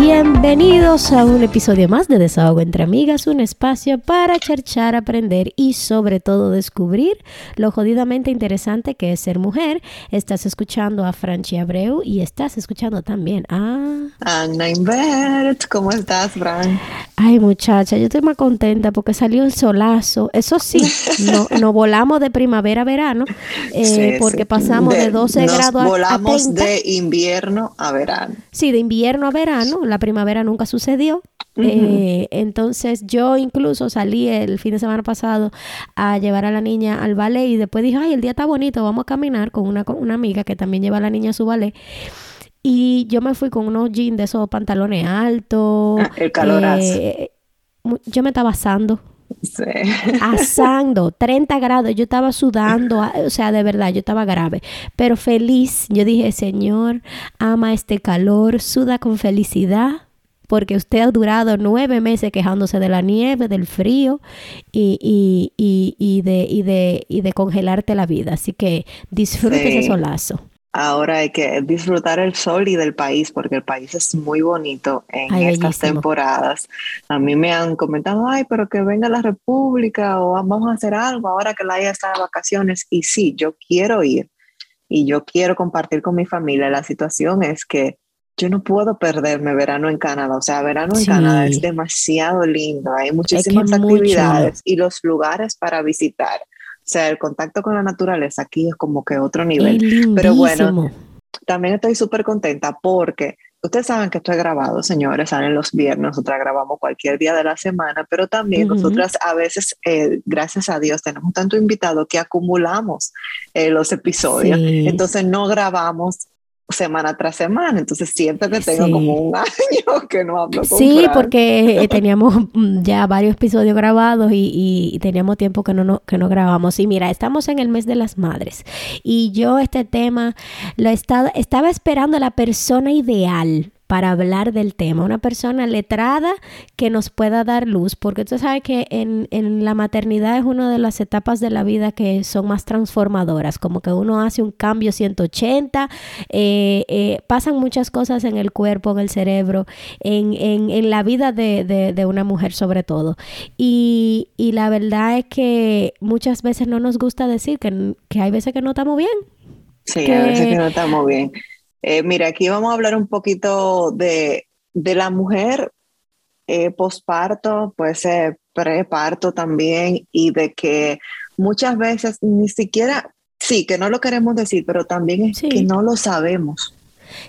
Bienvenidos a un episodio más de Desahogo entre Amigas, un espacio para cherchar, aprender y sobre todo descubrir lo jodidamente interesante que es ser mujer. Estás escuchando a Franchi Abreu y estás escuchando también a... Ana Invert, ¿cómo estás, Fran? Ay, muchacha, yo estoy más contenta porque salió el solazo. Eso sí, no, nos volamos de primavera a verano eh, porque pasamos de, 12 grados a, volamos de invierno a verano. Sí, de invierno a verano la primavera nunca sucedió. Eh, entonces yo incluso salí el fin de semana pasado a llevar a la niña al ballet y después dije, ay, el día está bonito, vamos a caminar con una, con una amiga que también lleva a la niña a su ballet. Y yo me fui con unos jeans de esos pantalones altos. Ah, el calor eh, yo me estaba asando. Sí. Asando, 30 grados, yo estaba sudando, o sea, de verdad, yo estaba grave, pero feliz. Yo dije, Señor, ama este calor, suda con felicidad, porque usted ha durado nueve meses quejándose de la nieve, del frío y, y, y, y de, y, de, y de congelarte la vida. Así que disfrute ese solazo. Ahora hay que disfrutar el sol y del país porque el país es muy bonito en estas temporadas. A mí me han comentado, ay, pero que venga la República o vamos a hacer algo ahora que la haya está de vacaciones. Y sí, yo quiero ir y yo quiero compartir con mi familia. La situación es que yo no puedo perderme verano en Canadá. O sea, verano en Canadá es demasiado lindo. Hay muchísimas actividades y los lugares para visitar. O sea, el contacto con la naturaleza aquí es como que otro nivel. Pero bueno, también estoy súper contenta porque ustedes saben que esto es grabado, señores, salen los viernes, nosotras grabamos cualquier día de la semana, pero también nosotras a veces, eh, gracias a Dios, tenemos tanto invitado que acumulamos eh, los episodios. Entonces no grabamos semana tras semana, entonces siento que tengo como un año que no hablo con Sí, porque eh, teníamos ya varios episodios grabados y, teníamos tiempo que no, que no grabamos. Y mira, estamos en el mes de las madres. Y yo este tema lo estaba, estaba esperando la persona ideal para hablar del tema, una persona letrada que nos pueda dar luz, porque tú sabes que en, en, la maternidad es una de las etapas de la vida que son más transformadoras, como que uno hace un cambio 180, eh, eh, pasan muchas cosas en el cuerpo, en el cerebro, en, en, en la vida de, de, de, una mujer sobre todo. Y, y, la verdad es que muchas veces no nos gusta decir que, que hay veces que no estamos bien. Sí, a veces que no estamos bien eh, mira, aquí vamos a hablar un poquito de, la mujer eh, posparto, puede ser preparto también, y de que muchas veces ni siquiera, sí, que no lo queremos decir, pero también es que no lo sabemos.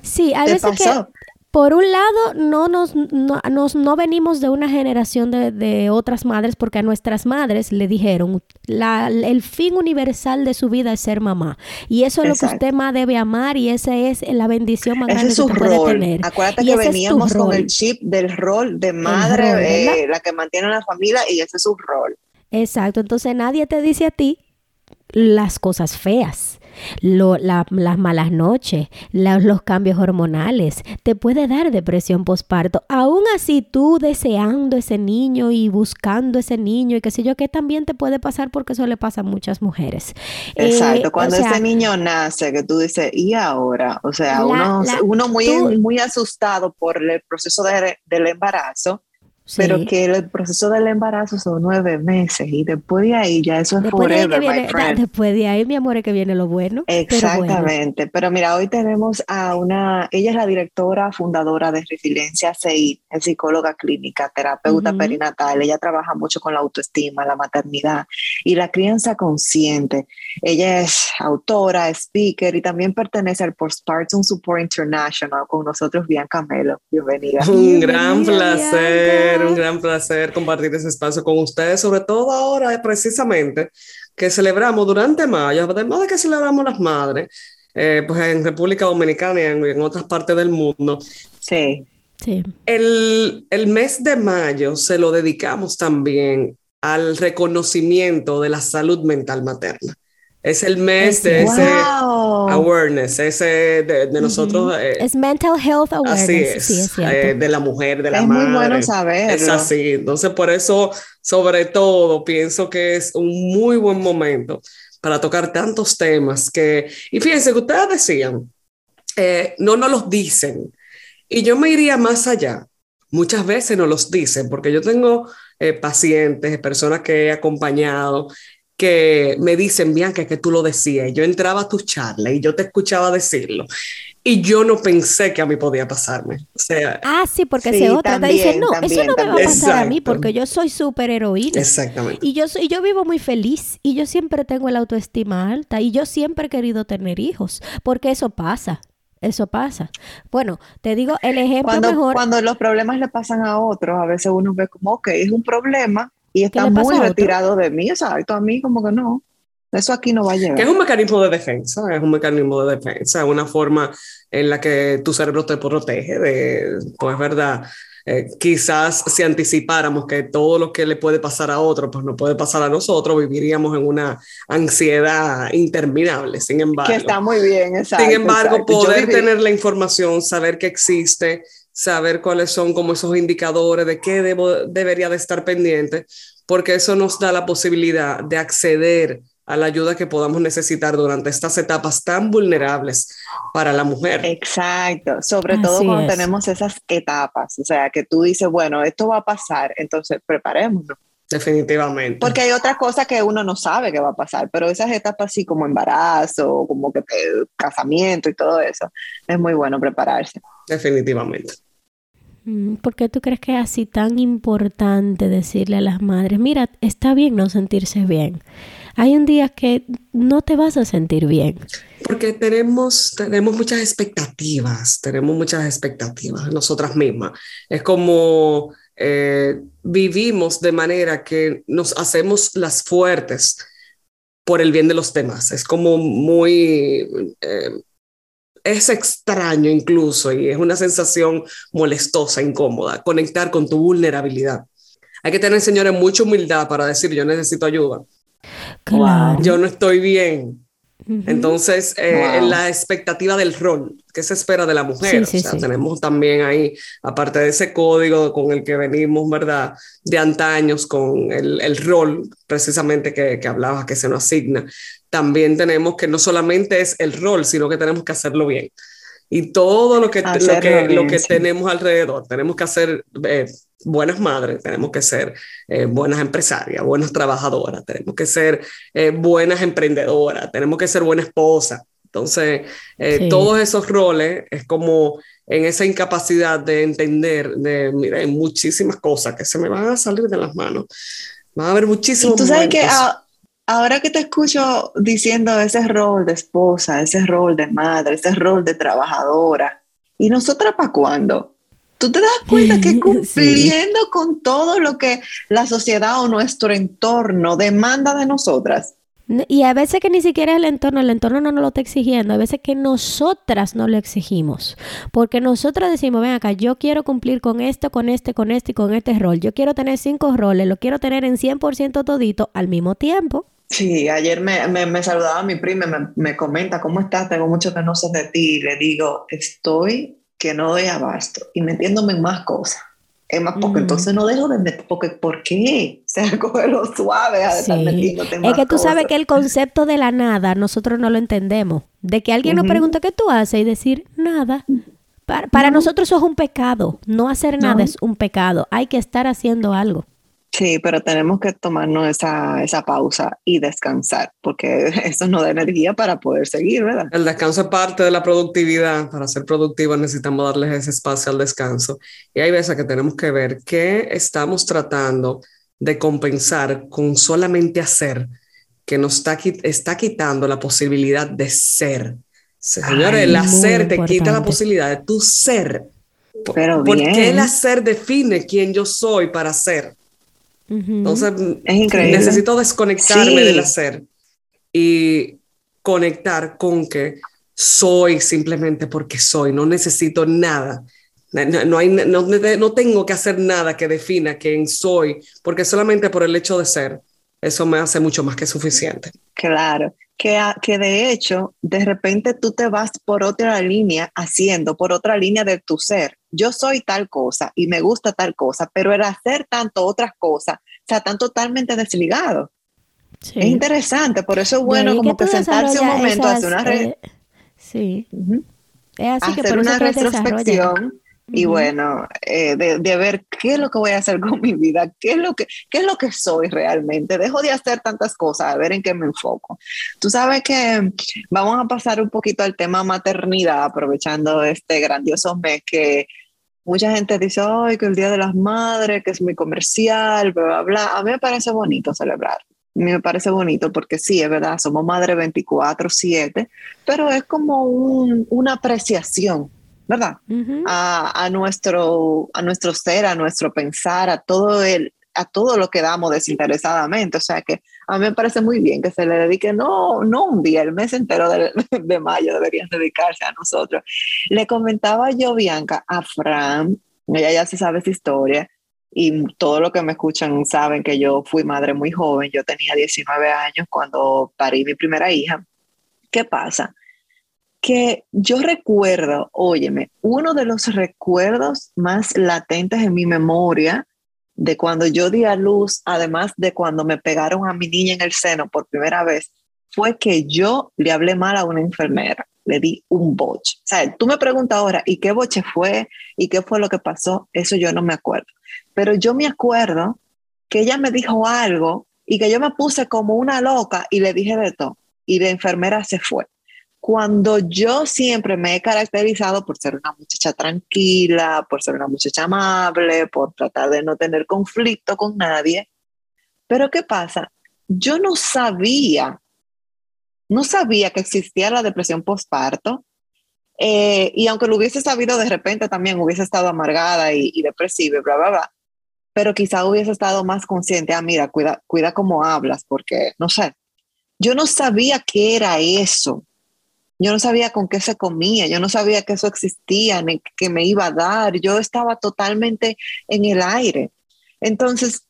Sí, a veces que por un lado, no nos, no, no venimos de una generación de, de, otras madres porque a nuestras madres le dijeron, la, el fin universal de su vida es ser mamá. Y eso es lo que usted más debe amar y esa es la bendición más grande que puede tener. Acuérdate que veníamos con el chip del rol de madre, la que mantiene a la familia y ese es su rol. Exacto, entonces nadie te dice a ti las cosas feas las malas noches, los cambios hormonales, te puede dar depresión postparto. Aún así, tú deseando ese niño y buscando ese niño y qué sé yo, que también te puede pasar porque eso le pasa a muchas mujeres. Exacto, eh, cuando ese niño nace, que tú dices, ¿y ahora? O sea, uno, uno muy, muy asustado por el proceso del embarazo pero que el proceso del embarazo son nueve meses y después de ahí ya eso es forever, my friend. Después de ahí, mi amor, es que viene lo bueno. Exactamente. Pero, mira, hoy tenemos a una, ella es la directora fundadora de Resiliencia CI, es psicóloga clínica, terapeuta perinatal. Ella trabaja mucho con la autoestima, la maternidad y la crianza consciente. Ella es autora, speaker y también pertenece al Postpartum Support International con nosotros, Bianca Melo. Bienvenida. Un gran placer un gran placer compartir ese espacio con ustedes, sobre todo ahora precisamente que celebramos durante mayo, además de que celebramos las madres, eh, pues en República Dominicana y en, otras partes del mundo. Sí. Sí. El, el mes de mayo se lo dedicamos también al reconocimiento de la salud mental materna. Es el mes de ese awareness, ese de, nosotros. Eh, es mental health awareness. Así es, sí, es eh, de la mujer, de la madre. Es muy bueno saber. Es así. Entonces, por eso, sobre todo, pienso que es un muy buen momento para tocar tantos temas que, y fíjense que ustedes decían, eh, no nos los dicen, y yo me iría más allá. Muchas veces no los dicen, porque yo tengo eh, pacientes, personas que he acompañado, que me dicen, Bianca, que tú lo decías. Yo entraba a tu charla y yo te escuchaba decirlo. Y yo no pensé que a mí podía pasarme. O sea, ah, sí, porque se otra te dice, no, eso no me va a pasar a mí porque yo soy súper heroína. Exactamente. Y yo, soy, yo vivo muy feliz y yo siempre tengo la autoestima alta y yo siempre he querido tener hijos porque eso pasa. Eso pasa. Bueno, te digo el ejemplo cuando, mejor. Cuando los problemas le pasan a otros, a veces uno ve como, ok, es un problema y está muy retirado de mí, exacto, a mí como que no. Eso aquí no va a llegar. Que es un mecanismo de defensa, es un mecanismo de defensa, una forma en la que tu cerebro te protege de, pues verdad, eh, quizás si anticipáramos que todo lo que le puede pasar a otro, pues no puede pasar a nosotros, viviríamos en una ansiedad interminable. Sin embargo, que está muy bien, exacto. Sin embargo, poder tener la información, saber que existe, saber cuáles son como esos indicadores de qué debo, debería de estar pendiente, porque eso nos da la posibilidad de acceder a la ayuda que podamos necesitar durante estas etapas tan vulnerables para la mujer. Exacto, sobre todo cuando tenemos esas etapas, o sea, que tú dices, bueno, esto va a pasar, entonces preparémonos. Definitivamente. Porque hay otras cosas que uno no sabe que va a pasar, pero esas etapas así como embarazo, como que casamiento y todo eso, es muy bueno prepararse. Definitivamente. Mm, ¿Por qué tú crees que es así tan importante decirle a las madres, mira, está bien no sentirse bien? hay un día que no te vas a sentir bien. Porque tenemos, tenemos muchas expectativas, tenemos muchas expectativas nosotras mismas. Es como eh, vivimos de manera que nos hacemos las fuertes por el bien de los demás. Es como muy... Eh, es extraño incluso y es una sensación molestosa, incómoda, conectar con tu vulnerabilidad. Hay que tener, señores, mucha humildad para decir yo necesito ayuda yo no estoy bien. Entonces, eh, la expectativa del rol, que se espera de la mujer? Tenemos también ahí, aparte de ese código con el que venimos, ¿verdad? De antaños, con el, el rol precisamente que, que hablabas, que se nos asigna, también tenemos que no solamente es el rol, sino que tenemos que hacerlo bien. Y todo lo que, lo que, lo que tenemos alrededor, tenemos que hacer eh, buenas madres, tenemos que ser eh, buenas empresarias, buenas trabajadoras, tenemos que ser eh, buenas emprendedoras, tenemos que ser buena esposa. Entonces, eh, todos esos roles es como en esa incapacidad de entender, de, mira, hay muchísimas cosas que se me van a salir de las manos. Va a haber muchísimos. tú sabes que ahora que te escucho diciendo ese rol de esposa, ese rol de madre, ese rol de trabajadora, ¿y nosotras para cuándo? Tú te das cuenta que cumpliendo con todo lo que la sociedad o nuestro entorno demanda de nosotras. Y a veces que ni siquiera el entorno, el entorno no nos lo está exigiendo, a veces que nosotras no lo exigimos, porque nosotras decimos, ven acá, yo quiero cumplir con esto, con este, con este y con este rol, yo quiero tener cinco roles, lo quiero tener en 100% todito al mismo tiempo. Sí, ayer me, me, saludaba mi prima, me, me comenta, ¿cómo estás? Tengo mucho que no sé de ti. Le digo, estoy que no doy abasto y metiéndome en más cosas. Es más, porque entonces no dejo de meter, porque ¿por qué? O sea, lo suave a estar metiéndote en Es que tú sabes que el concepto de la nada nosotros no lo entendemos. De que alguien nos pregunta qué tú haces y decir nada. Para, nosotros eso es un pecado. No hacer nada es un pecado. Hay que estar haciendo algo. Sí, pero tenemos que tomarnos esa, esa pausa y descansar, porque eso nos da energía para poder seguir, ¿verdad? El descanso es parte de la productividad. Para ser productivos necesitamos darles ese espacio al descanso. Y hay veces que tenemos que ver qué estamos tratando de compensar con solamente hacer, que nos está, está quitando la posibilidad de ser. Señores, el hacer te quita la posibilidad de tu ser. Pero Porque el hacer define quién yo soy para ser. Entonces, necesito desconectarme del hacer y conectar con que soy simplemente porque soy, no necesito nada. No, hay, no, no, tengo que hacer nada que defina quién soy, porque solamente por el hecho de ser, eso me hace mucho más que suficiente. Claro, que, que de hecho, de repente tú te vas por otra línea haciendo, por otra línea de tu ser. Yo soy tal cosa y me gusta tal cosa, pero el hacer tanto otras cosas, o sea, están totalmente desligados. Es interesante, por eso es bueno como que sentarse un momento, hacer una... Re... sí. Es así hacer una retrospección y bueno, eh, de, ver qué es lo que voy a hacer con mi vida, qué es, lo que, qué es lo que soy realmente. Dejo de hacer tantas cosas, a ver en qué me enfoco. Tú sabes que vamos a pasar un poquito al tema maternidad, aprovechando este grandioso mes que mucha gente dice, ay, que el Día de las Madres, que es muy comercial, bla, bla, bla. A mí me parece bonito celebrar. A mí me parece bonito porque sí, es verdad, somos madre 24/7, pero es como una apreciación ¿verdad? a, nuestro, a nuestro ser, a nuestro pensar, a todo, el, a todo lo que damos desinteresadamente. O sea que a mí me parece muy bien que se le dedique, no, no un día, el mes entero de, de mayo deberían dedicarse a nosotros. Le comentaba yo, Bianca, a Fran, ella ya se sabe esa historia, y todo lo que me escuchan saben que yo fui madre muy joven, yo tenía 19 años cuando parí mi primera hija. ¿Qué pasa? que yo recuerdo, óyeme, uno de los recuerdos más latentes en mi memoria de cuando yo di a luz, además de cuando me pegaron a mi niña en el seno por primera vez, fue que yo le hablé mal a una enfermera, le di un boche. O sea, tú me preguntas ahora, ¿y qué boche fue? ¿Y qué fue lo que pasó? Eso yo no me acuerdo. Pero yo me acuerdo que ella me dijo algo y que yo me puse como una loca y le dije de todo. Y la enfermera se fue cuando yo siempre me he caracterizado por ser una muchacha tranquila, por ser una muchacha amable, por tratar de no tener conflicto con nadie. Pero ¿qué pasa? Yo no sabía, no sabía que existía la depresión postparto. Eh, y aunque lo hubiese sabido de repente también hubiese estado amargada y, depresiva, bla, bla, bla. Pero quizá hubiese estado más consciente, ah, mira, cuida, cuida cómo hablas, porque no sé. Yo no sabía qué era eso yo no sabía con qué se comía, yo no sabía que eso existía, ni que me iba a dar. Yo estaba totalmente en el aire. Entonces,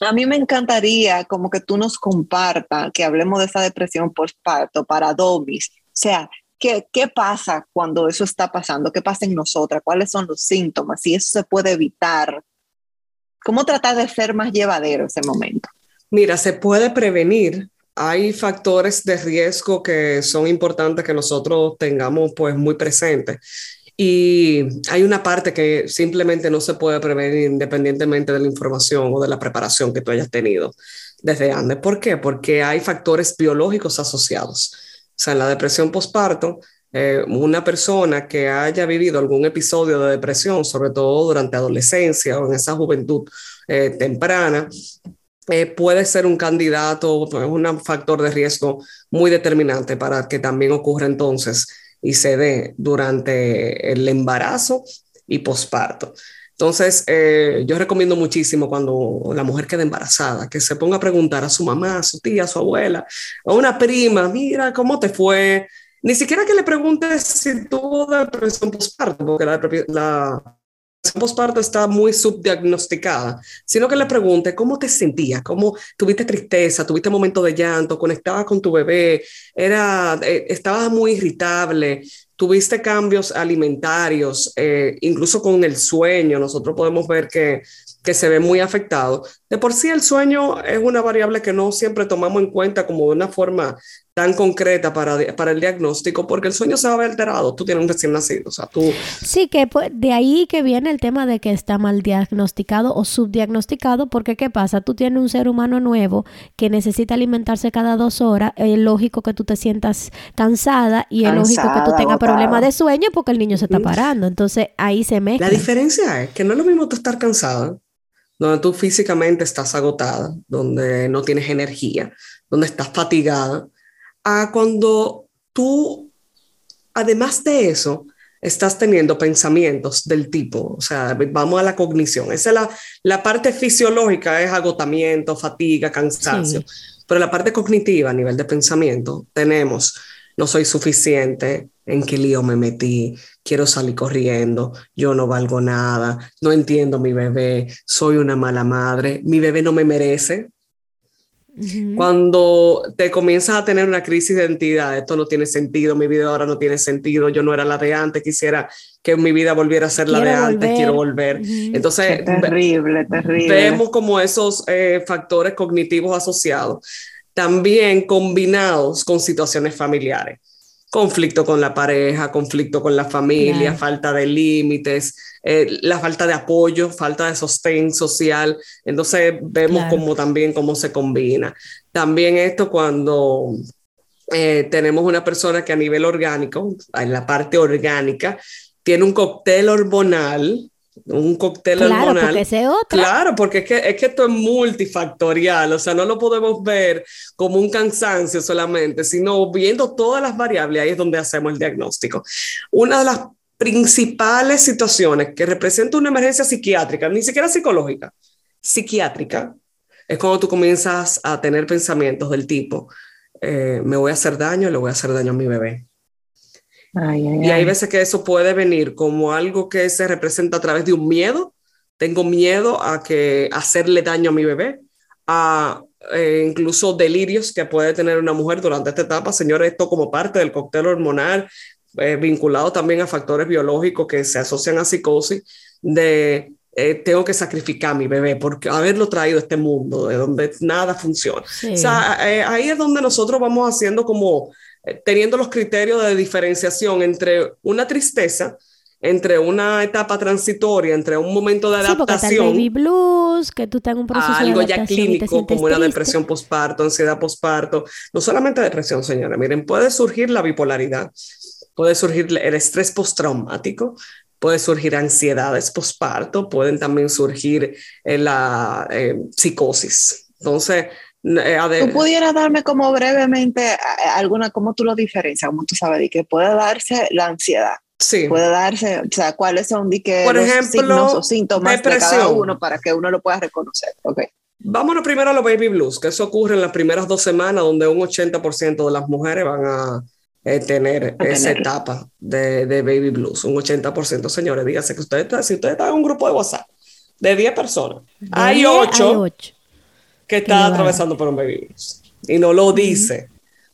a mí me encantaría como que tú nos compartas, que hablemos de esa depresión postparto para domis. O sea, ¿qué, ¿qué pasa cuando eso está pasando? ¿Qué pasa en nosotras? ¿Cuáles son los síntomas? Si eso se puede evitar. ¿Cómo tratar de ser más llevadero ese momento? Mira, se puede prevenir hay factores de riesgo que son importantes que nosotros tengamos pues muy presentes. Y hay una parte que simplemente no se puede prevenir independientemente de la información o de la preparación que tú hayas tenido desde antes. ¿Por qué? Porque hay factores biológicos asociados. O sea, en la depresión postparto, eh, una persona que haya vivido algún episodio de depresión, sobre todo durante adolescencia o en esa juventud eh, temprana, eh, puede ser un candidato, un factor de riesgo muy determinante para que también ocurra entonces y se dé durante el embarazo y posparto. Entonces, eh, yo recomiendo muchísimo cuando la mujer queda embarazada, que se ponga a preguntar a su mamá, a su tía, a su abuela, a una prima, mira, ¿cómo te fue? Ni siquiera que le preguntes si tuvo depresión posparto, porque la, la postparto está muy subdiagnosticada, sino que le pregunte cómo te sentías, cómo tuviste tristeza, tuviste momento de llanto, conectabas con tu bebé, era, eh, estabas muy irritable, tuviste cambios alimentarios, eh, incluso con el sueño, nosotros podemos ver que, que se ve muy afectado. De por sí el sueño es una variable que no siempre tomamos en cuenta como de una forma tan concreta para, para el diagnóstico, porque el sueño se va a ver alterado. Tú tienes un recién nacido, o sea, tú... Sí, que pues, de ahí que viene el tema de que está mal diagnosticado o subdiagnosticado, porque ¿qué pasa? Tú tienes un ser humano nuevo que necesita alimentarse cada dos horas, es lógico que tú te sientas cansada y es lógico que tú tengas problemas de sueño porque el niño se está parando. Entonces ahí se mezcla. La diferencia es que no es lo mismo tú estar cansada, donde tú físicamente estás agotada, donde no tienes energía, donde estás fatigada, a cuando tú, además de eso, estás teniendo pensamientos del tipo, o sea, vamos a la cognición. Esa es la, la parte fisiológica, es agotamiento, fatiga, cansancio. Pero la parte cognitiva a nivel de pensamiento, tenemos, no soy suficiente, en qué lío me metí, quiero salir corriendo, yo no valgo nada, no entiendo mi bebé, soy una mala madre, mi bebé no me merece, cuando te comienzas a tener una crisis de identidad, esto no tiene sentido, mi vida ahora no tiene sentido, yo no era la de antes, quisiera que mi vida volviera a ser la de antes, quiero volver. Entonces, terrible, terrible. Vemos como esos eh, factores cognitivos asociados. también combinados con situaciones familiares. Conflicto con la pareja, conflicto con la familia, falta de límites, eh, la falta de apoyo, falta de sostén social. Entonces vemos como también cómo se combina. También esto cuando eh, tenemos una persona que a nivel orgánico, en la parte orgánica, tiene un cóctel hormonal un cóctel claro, hormonal. Porque Claro, porque es que, es que esto es multifactorial, o sea, no lo podemos ver como un cansancio solamente, sino viendo todas las variables, ahí es donde hacemos el diagnóstico. Una de las principales situaciones que representa una emergencia psiquiátrica, ni siquiera psicológica, psiquiátrica, es cuando tú comienzas a tener pensamientos del tipo, eh, me voy a hacer daño, le voy a hacer daño a mi bebé y hay veces que eso puede venir como algo que se representa a través de un miedo. Tengo miedo a que hacerle daño a mi bebé, a eh, incluso delirios que puede tener una mujer durante esta etapa. Señores, esto como parte del cóctel hormonal, eh, vinculado también a factores biológicos que se asocian a psicosis, de eh, tengo que sacrificar a mi bebé porque haberlo traído a este mundo de donde nada funciona. O sea, ahí es donde nosotros vamos haciendo como eh, teniendo los criterios de diferenciación entre una tristeza, entre una etapa transitoria, entre un momento de adaptación. Sí, baby blues, que tú tengas un proceso algo de ya clínico como una depresión postparto, ansiedad postparto. No solamente depresión, señora. Miren, puede surgir la bipolaridad, puede surgir el estrés postraumático, puede surgir ansiedades postparto, pueden también surgir eh, la eh, psicosis. Entonces, eh, ¿Tú pudieras darme como brevemente eh, alguna, cómo tú lo diferencias, cómo tú sabes, de que puede darse la ansiedad? Sí. Puede darse, o sea, cuáles son de que Por ejemplo, signos o síntomas de cada uno para que uno lo pueda reconocer. Okay. Vámonos primero a los baby blues, que eso ocurre en las primeras dos semanas, donde un 80% de las mujeres van a eh, tener esa etapa de, de, baby blues. Un 80%, señores, dígase que ustedes, si ustedes están en un grupo de WhatsApp de 10 personas, hay 8. Hay 8 que está atravesando por un baby y no lo dice,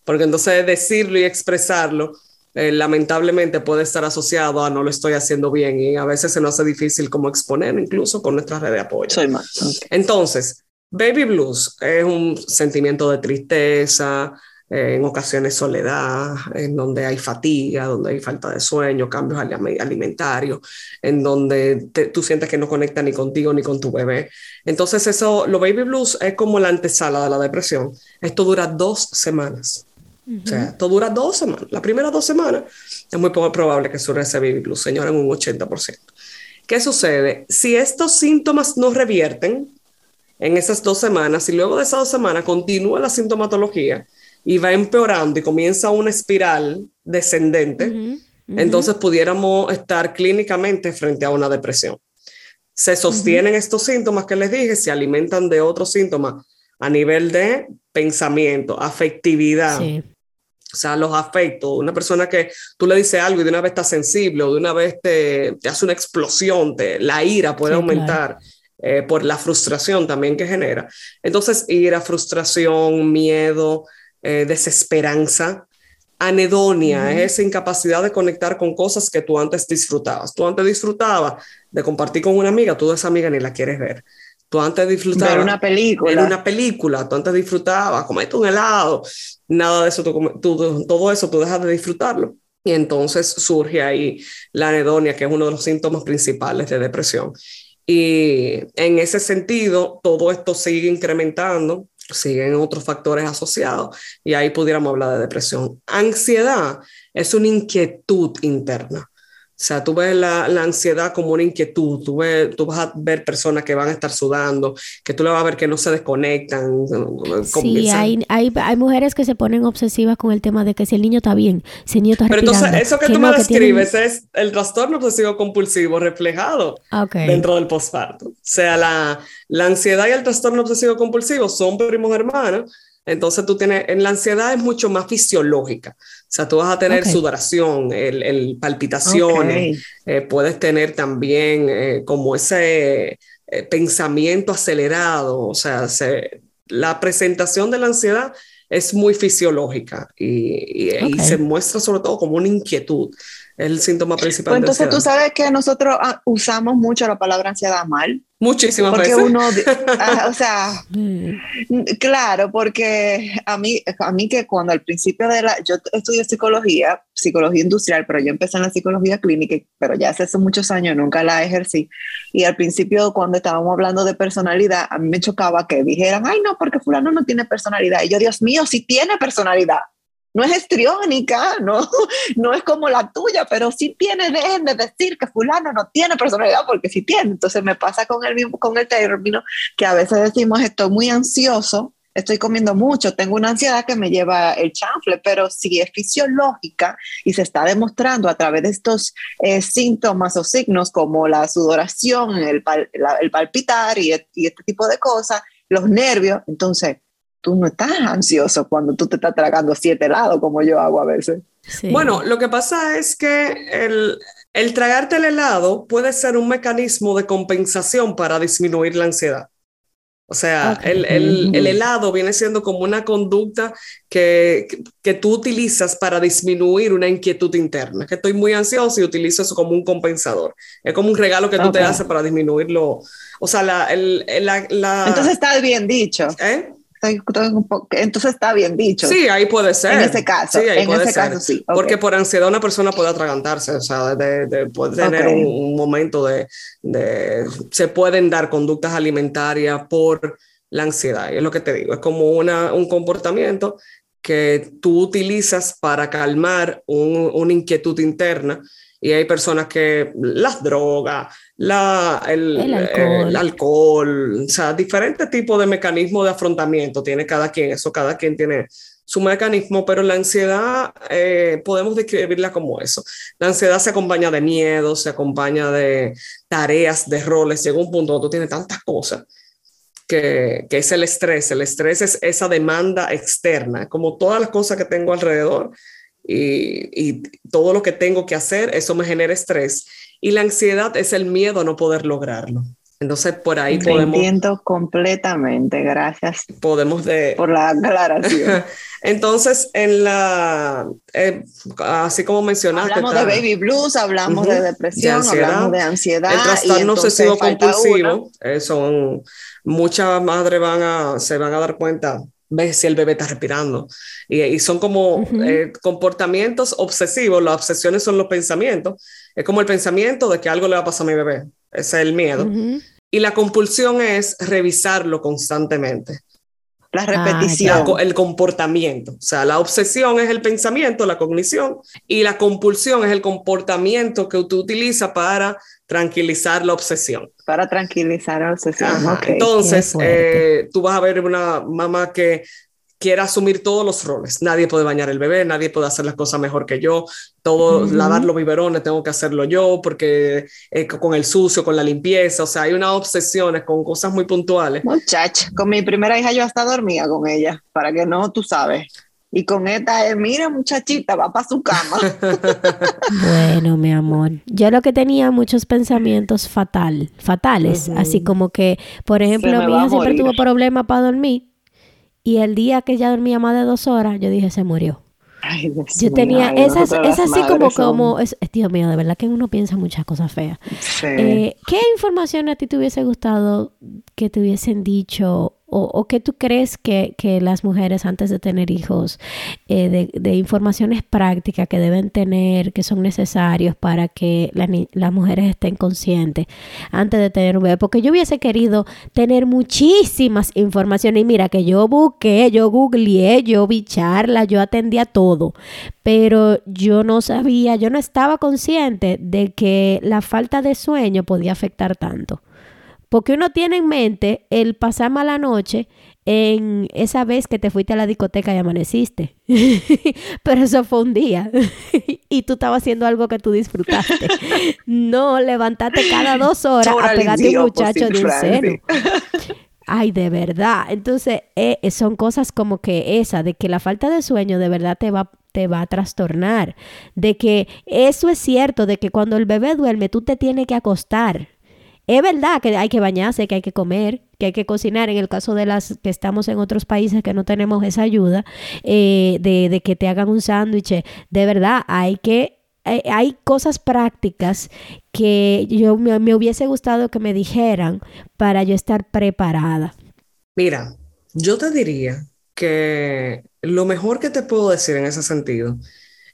porque entonces decirlo y expresarlo eh, lamentablemente puede estar asociado a no lo estoy haciendo bien y a veces se nos hace difícil como exponer incluso con nuestras redes de apoyo. Soy más. Entonces, baby blues es un sentimiento de tristeza, eh, en ocasiones soledad, en donde hay fatiga, donde hay falta de sueño, cambios alimentarios, en donde tú sientes que no conecta ni contigo ni con tu bebé. Entonces eso, lo baby blues es como la antesala de la depresión. Esto dura dos semanas. O sea, esto dura dos semanas. Las primeras dos semanas es muy poco probable que surja ese baby blues, señora, en un 80%. ¿Qué sucede? Si estos síntomas no revierten en esas dos semanas y luego de esas dos semanas continúa la sintomatología, y va empeorando y comienza una espiral descendente, entonces pudiéramos estar clínicamente frente a una depresión. Se sostienen estos síntomas que les dije, se alimentan de otros síntomas a nivel de pensamiento, afectividad. O sea, los afectos, una persona que tú le dices algo y de una vez está sensible o de una vez te, hace una explosión, te, la ira puede aumentar. Eh, por la frustración también que genera. Entonces, ira, frustración, miedo, eh, desesperanza, anedonia, es esa incapacidad de conectar con cosas que tú antes disfrutabas. Tú antes disfrutabas de compartir con una amiga, tú de esa amiga ni la quieres ver. Tú antes disfrutabas. Ver una película. Ver una película, tú antes disfrutabas, comerte un helado, nada de eso, todo eso tú dejas de disfrutarlo. Y entonces surge ahí la anedonia, que es uno de los síntomas principales de depresión. Y en ese sentido, todo esto sigue incrementando siguen otros factores asociados y ahí pudiéramos hablar de depresión. Ansiedad es una inquietud interna. O sea, tú ves la, la, ansiedad como una inquietud, tú, ves, tú vas a ver personas que van a estar sudando, que tú le vas a ver que no se desconectan. Sí, hay, hay, hay, mujeres que se ponen obsesivas con el tema de que si el niño está bien, si el niño está Pero entonces, eso que, tú me describes es el trastorno obsesivo compulsivo reflejado dentro del posparto. O sea, la, la ansiedad y el trastorno obsesivo compulsivo son primos hermanos, entonces tú tienes, en la ansiedad es mucho más fisiológica. O sea, tú vas a tener sudoración, el, palpitaciones, eh, puedes tener también eh, como ese eh, pensamiento acelerado, o sea, la presentación de la ansiedad es muy fisiológica y, se muestra sobre todo como una inquietud. El síntoma principal. Pues entonces tú sabes que nosotros ah, usamos mucho la palabra ansiedad mal. Muchísimas porque veces. uno, ah, o sea, claro, porque a mí, a mí que cuando al principio de la, yo estudié psicología, psicología industrial, pero yo empecé en la psicología clínica, pero ya hace muchos años nunca la ejercí. Y al principio cuando estábamos hablando de personalidad, a mí me chocaba que dijeran, ay no, porque fulano no tiene personalidad. Y yo, Dios mío, sí tiene personalidad no es estriónica, no, no es como la tuya, pero sí tiene, dejen de decir que fulano no tiene personalidad porque sí tiene. Entonces me pasa con el, mismo, con el término que a veces decimos estoy muy ansioso, estoy comiendo mucho, tengo una ansiedad que me lleva el chanfle, pero si es fisiológica y se está demostrando a través de estos eh, síntomas o signos como la sudoración, el, la, el palpitar y este tipo de cosas, los nervios, entonces tú no estás ansioso cuando tú te estás tragando siete helados como yo hago a veces. Bueno, lo que pasa es que el, el tragarte el helado puede ser un mecanismo de compensación para disminuir la ansiedad. O sea, el, el, el, helado viene siendo como una conducta que, que, tú utilizas para disminuir una inquietud interna, que estoy muy ansioso y utilizo eso como un compensador. Es como un regalo que tú okay. te haces para disminuirlo. O sea, la, el, la, la... Entonces está bien dicho. ¿Eh? Entonces está bien dicho. Sí, ahí puede ser. En ese caso, sí, ahí en puede ese ser. caso sí. Okay. Porque por ansiedad una persona puede atragantarse, o sea, de, de, puede tener okay. un, un, momento de, de, Se pueden dar conductas alimentarias por la ansiedad, y es lo que te digo, es como una, un comportamiento que tú utilizas para calmar un, una inquietud interna y hay personas que las drogas, la, el, el, alcohol. el, alcohol. o sea, diferentes tipos de mecanismos de afrontamiento tiene cada quien, eso cada quien tiene su mecanismo, pero la ansiedad eh, podemos describirla como eso. La ansiedad se acompaña de miedo, se acompaña de tareas, de roles, llega un punto donde tú tienes tantas cosas. Que, que es el estrés. El estrés es esa demanda externa, como todas las cosas que tengo alrededor, y, y, todo lo que tengo que hacer, eso me genera estrés. Y la ansiedad es el miedo a no poder lograrlo. Entonces, por ahí Te podemos... Entiendo completamente, gracias. Podemos de... Por la aclaración. Entonces, en la... Eh, así como mencionaste... Hablamos de baby blues, hablamos uh -huh, de depresión, de hablamos de ansiedad. El trastorno obsesivo compulsivo, eh, son... Muchas madres van a, se van a dar cuenta ves si el bebé está respirando. Y, y son como uh -huh. eh, comportamientos obsesivos, las obsesiones son los pensamientos, es como el pensamiento de que algo le va a pasar a mi bebé, ese es el miedo. Uh -huh. Y la compulsión es revisarlo constantemente. La repetición. La, el comportamiento. O sea, la obsesión es el pensamiento, la cognición, y la compulsión es el comportamiento que tú utilizas para tranquilizar la obsesión. Para tranquilizar la obsesión. Okay. Entonces, eh, tú vas a ver una mamá que quiere asumir todos los roles. Nadie puede bañar el bebé, nadie puede hacer las cosas mejor que yo, todo, uh -huh. lavar los biberones tengo que hacerlo yo, porque eh, con el sucio, con la limpieza, o sea, hay unas obsesiones con cosas muy puntuales. Muchacha, con mi primera hija yo hasta dormía con ella, para que no, tú sabes. Y con esta, eh, mira muchachita, va para su cama. bueno, mi amor, yo lo que tenía muchos pensamientos fatal, fatales, uh -huh. así como que, por ejemplo, mi hija siempre tuvo problemas para dormir y el día que ya dormía más de dos horas, yo dije, se murió. Ay, yo tenía esas, es así como, como es, Dios mío, de verdad que uno piensa muchas cosas feas. Sí. Eh, ¿Qué información a ti te hubiese gustado que te hubiesen dicho o, o qué tú crees que, que, las mujeres antes de tener hijos, eh, de, de, informaciones prácticas que deben tener, que son necesarios para que la, las mujeres estén conscientes antes de tener un bebé? Porque yo hubiese querido tener muchísimas informaciones y mira que yo busqué, yo googleé, yo vi charlas, yo atendía todo, pero yo no sabía, yo no estaba consciente de que la falta de sueño podía afectar tanto. Porque uno tiene en mente el pasar mala noche en esa vez que te fuiste a la discoteca y amaneciste. Pero eso fue un día. y tú estabas haciendo algo que tú disfrutaste. no, levantarte cada dos horas a pegarte un muchacho de un seno. Ay, de verdad. Entonces, eh, son cosas como que esa, de que la falta de sueño de verdad te va te va a trastornar, de que eso es cierto, de que cuando el bebé duerme tú te tienes que acostar, es verdad que hay que bañarse, que hay que comer, que hay que cocinar. En el caso de las que estamos en otros países que no tenemos esa ayuda, eh, de, que te hagan un sándwich, de verdad hay que eh, hay cosas prácticas que yo me, me hubiese gustado que me dijeran para yo estar preparada. Mira, yo te diría que lo mejor que te puedo decir en ese sentido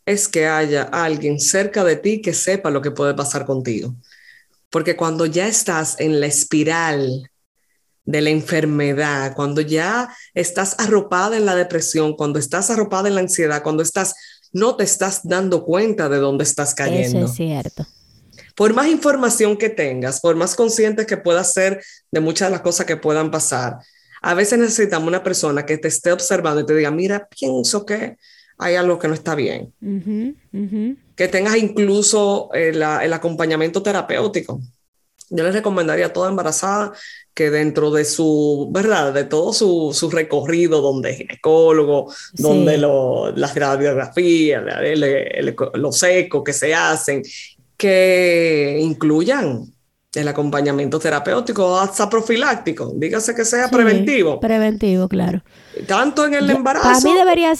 es que haya alguien cerca de ti que sepa lo que puede pasar contigo. Porque cuando ya estás en la espiral de la enfermedad, cuando ya estás arropada en la depresión, cuando estás arropada en la ansiedad, cuando estás, no te estás dando cuenta de dónde estás cayendo. Eso es cierto. Por más información que tengas, por más consciente que puedas ser de muchas de las cosas que puedan pasar, a veces necesitamos una persona que te esté observando y te diga, mira, pienso que hay algo que no está bien. Que tengas incluso el, el acompañamiento terapéutico. Yo les recomendaría a toda embarazada que dentro de su, ¿verdad? De todo su, su recorrido, donde es ginecólogo, donde lo, las radiografías, los ecos que se hacen, que incluyan el acompañamiento terapéutico hasta profiláctico, dígase que sea preventivo. Preventivo, claro. Tanto en el embarazo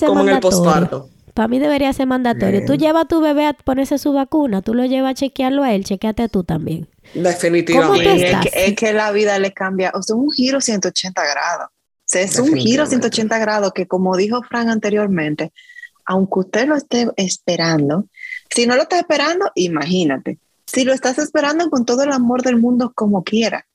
como en el posparto. Para mí debería ser mandatorio. Tú llevas a tu bebé a ponerse su vacuna, tú lo llevas a chequearlo a él, chequeate tú también. Definitivamente. Es que, es que, la vida le cambia, o sea, un giro 180 grados. O sea, es un giro 180 grados que, como dijo Frank anteriormente, aunque usted lo esté esperando, si no lo está esperando, imagínate. Si lo estás esperando con todo el amor del mundo, como quiera,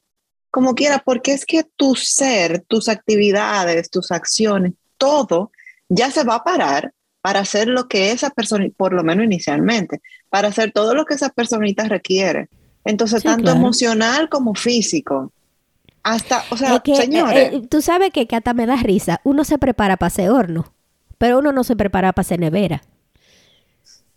como quiera, porque es que tu ser, tus actividades, tus acciones, todo ya se va a parar para hacer lo que esa persona, por lo menos inicialmente, para hacer todo lo que esa personita requiere. Entonces, tanto emocional como físico. Hasta, o sea, eh, señores. Eh, tú sabes que, que hasta me da risa. Uno se prepara para hacer horno, pero uno no se prepara para hacer nevera.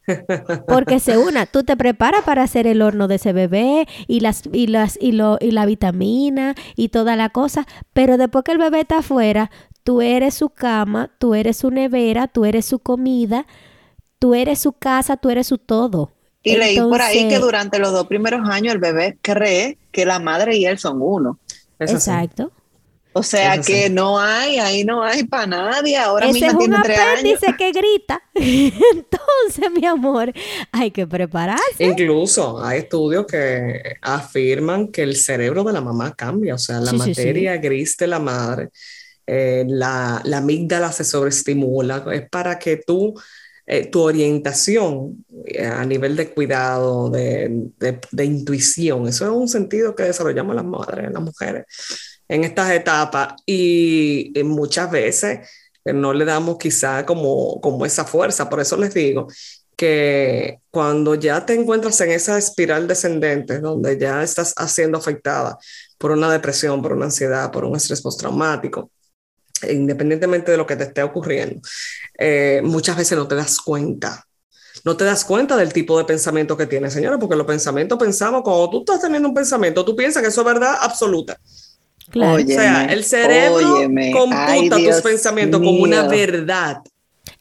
Porque se una, tú te preparas para hacer el horno de ese bebé y las y las y lo y la vitamina y toda la cosa, pero después que el bebé está afuera, tú eres su cama, tú eres su nevera, tú eres su comida, tú eres su casa, tú eres su todo. Y leí por ahí que durante los dos primeros años el bebé cree que la madre y él son uno. Exacto. O sea que no hay, ahí no hay para nadie. Ahora Ese es un apéndice que grita. Entonces, mi amor, hay que prepararse. Incluso hay estudios que afirman que el cerebro de la mamá cambia. O sea, la materia gris de la madre, eh, la, la amígdala se sobreestimula. Es para que tú eh, tu orientación eh, a nivel de cuidado, de, de, intuición. Eso es un sentido que desarrollamos las madres, las mujeres en estas etapas y, muchas veces eh, no le damos quizá como, como esa fuerza. Por eso les digo que cuando ya te encuentras en esa espiral descendente, donde ya estás siendo afectada por una depresión, por una ansiedad, por un estrés postraumático, independientemente de lo que te esté ocurriendo, eh, muchas veces no te das cuenta. No te das cuenta del tipo de pensamiento que tienes, señora, porque los pensamientos pensamos, cuando tú estás teniendo un pensamiento, tú piensas que eso es verdad absoluta. Claro. o sea, el cerebro computa tus pensamientos como una verdad.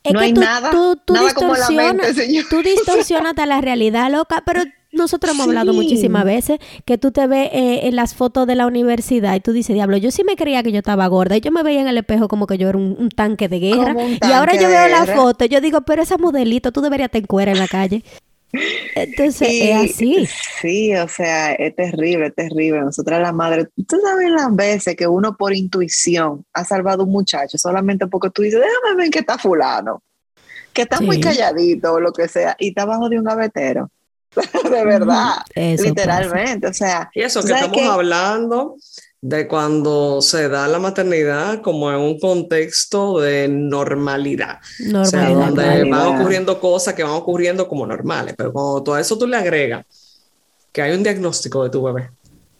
Es no que hay tú, nada, tú, nada como la mente, señor. Tú distorsionas a la realidad loca, pero nosotros hemos hablado muchísimas veces que tú te ves eh, en las fotos de la universidad y tú dices, diablo, yo sí me creía que yo estaba gorda y yo me veía en el espejo como que yo era un, tanque de guerra. y ahora yo veo la foto y yo digo, pero esa modelito, tú deberías te cuera en la calle. Entonces es así. Sí, o sea, es terrible, es terrible. Nosotras las madres, tú sabes las veces que uno por intuición ha salvado a un muchacho solamente porque tú dices, déjame ver que está fulano, que está muy calladito o lo que sea, y está abajo de un gavetero. de verdad, literalmente, o sea. Y eso que estamos hablando de cuando se da la maternidad como en un contexto de normalidad. O sea, donde van ocurriendo cosas que van ocurriendo como normales, pero cuando todo eso tú le agregas que hay un diagnóstico de tu bebé.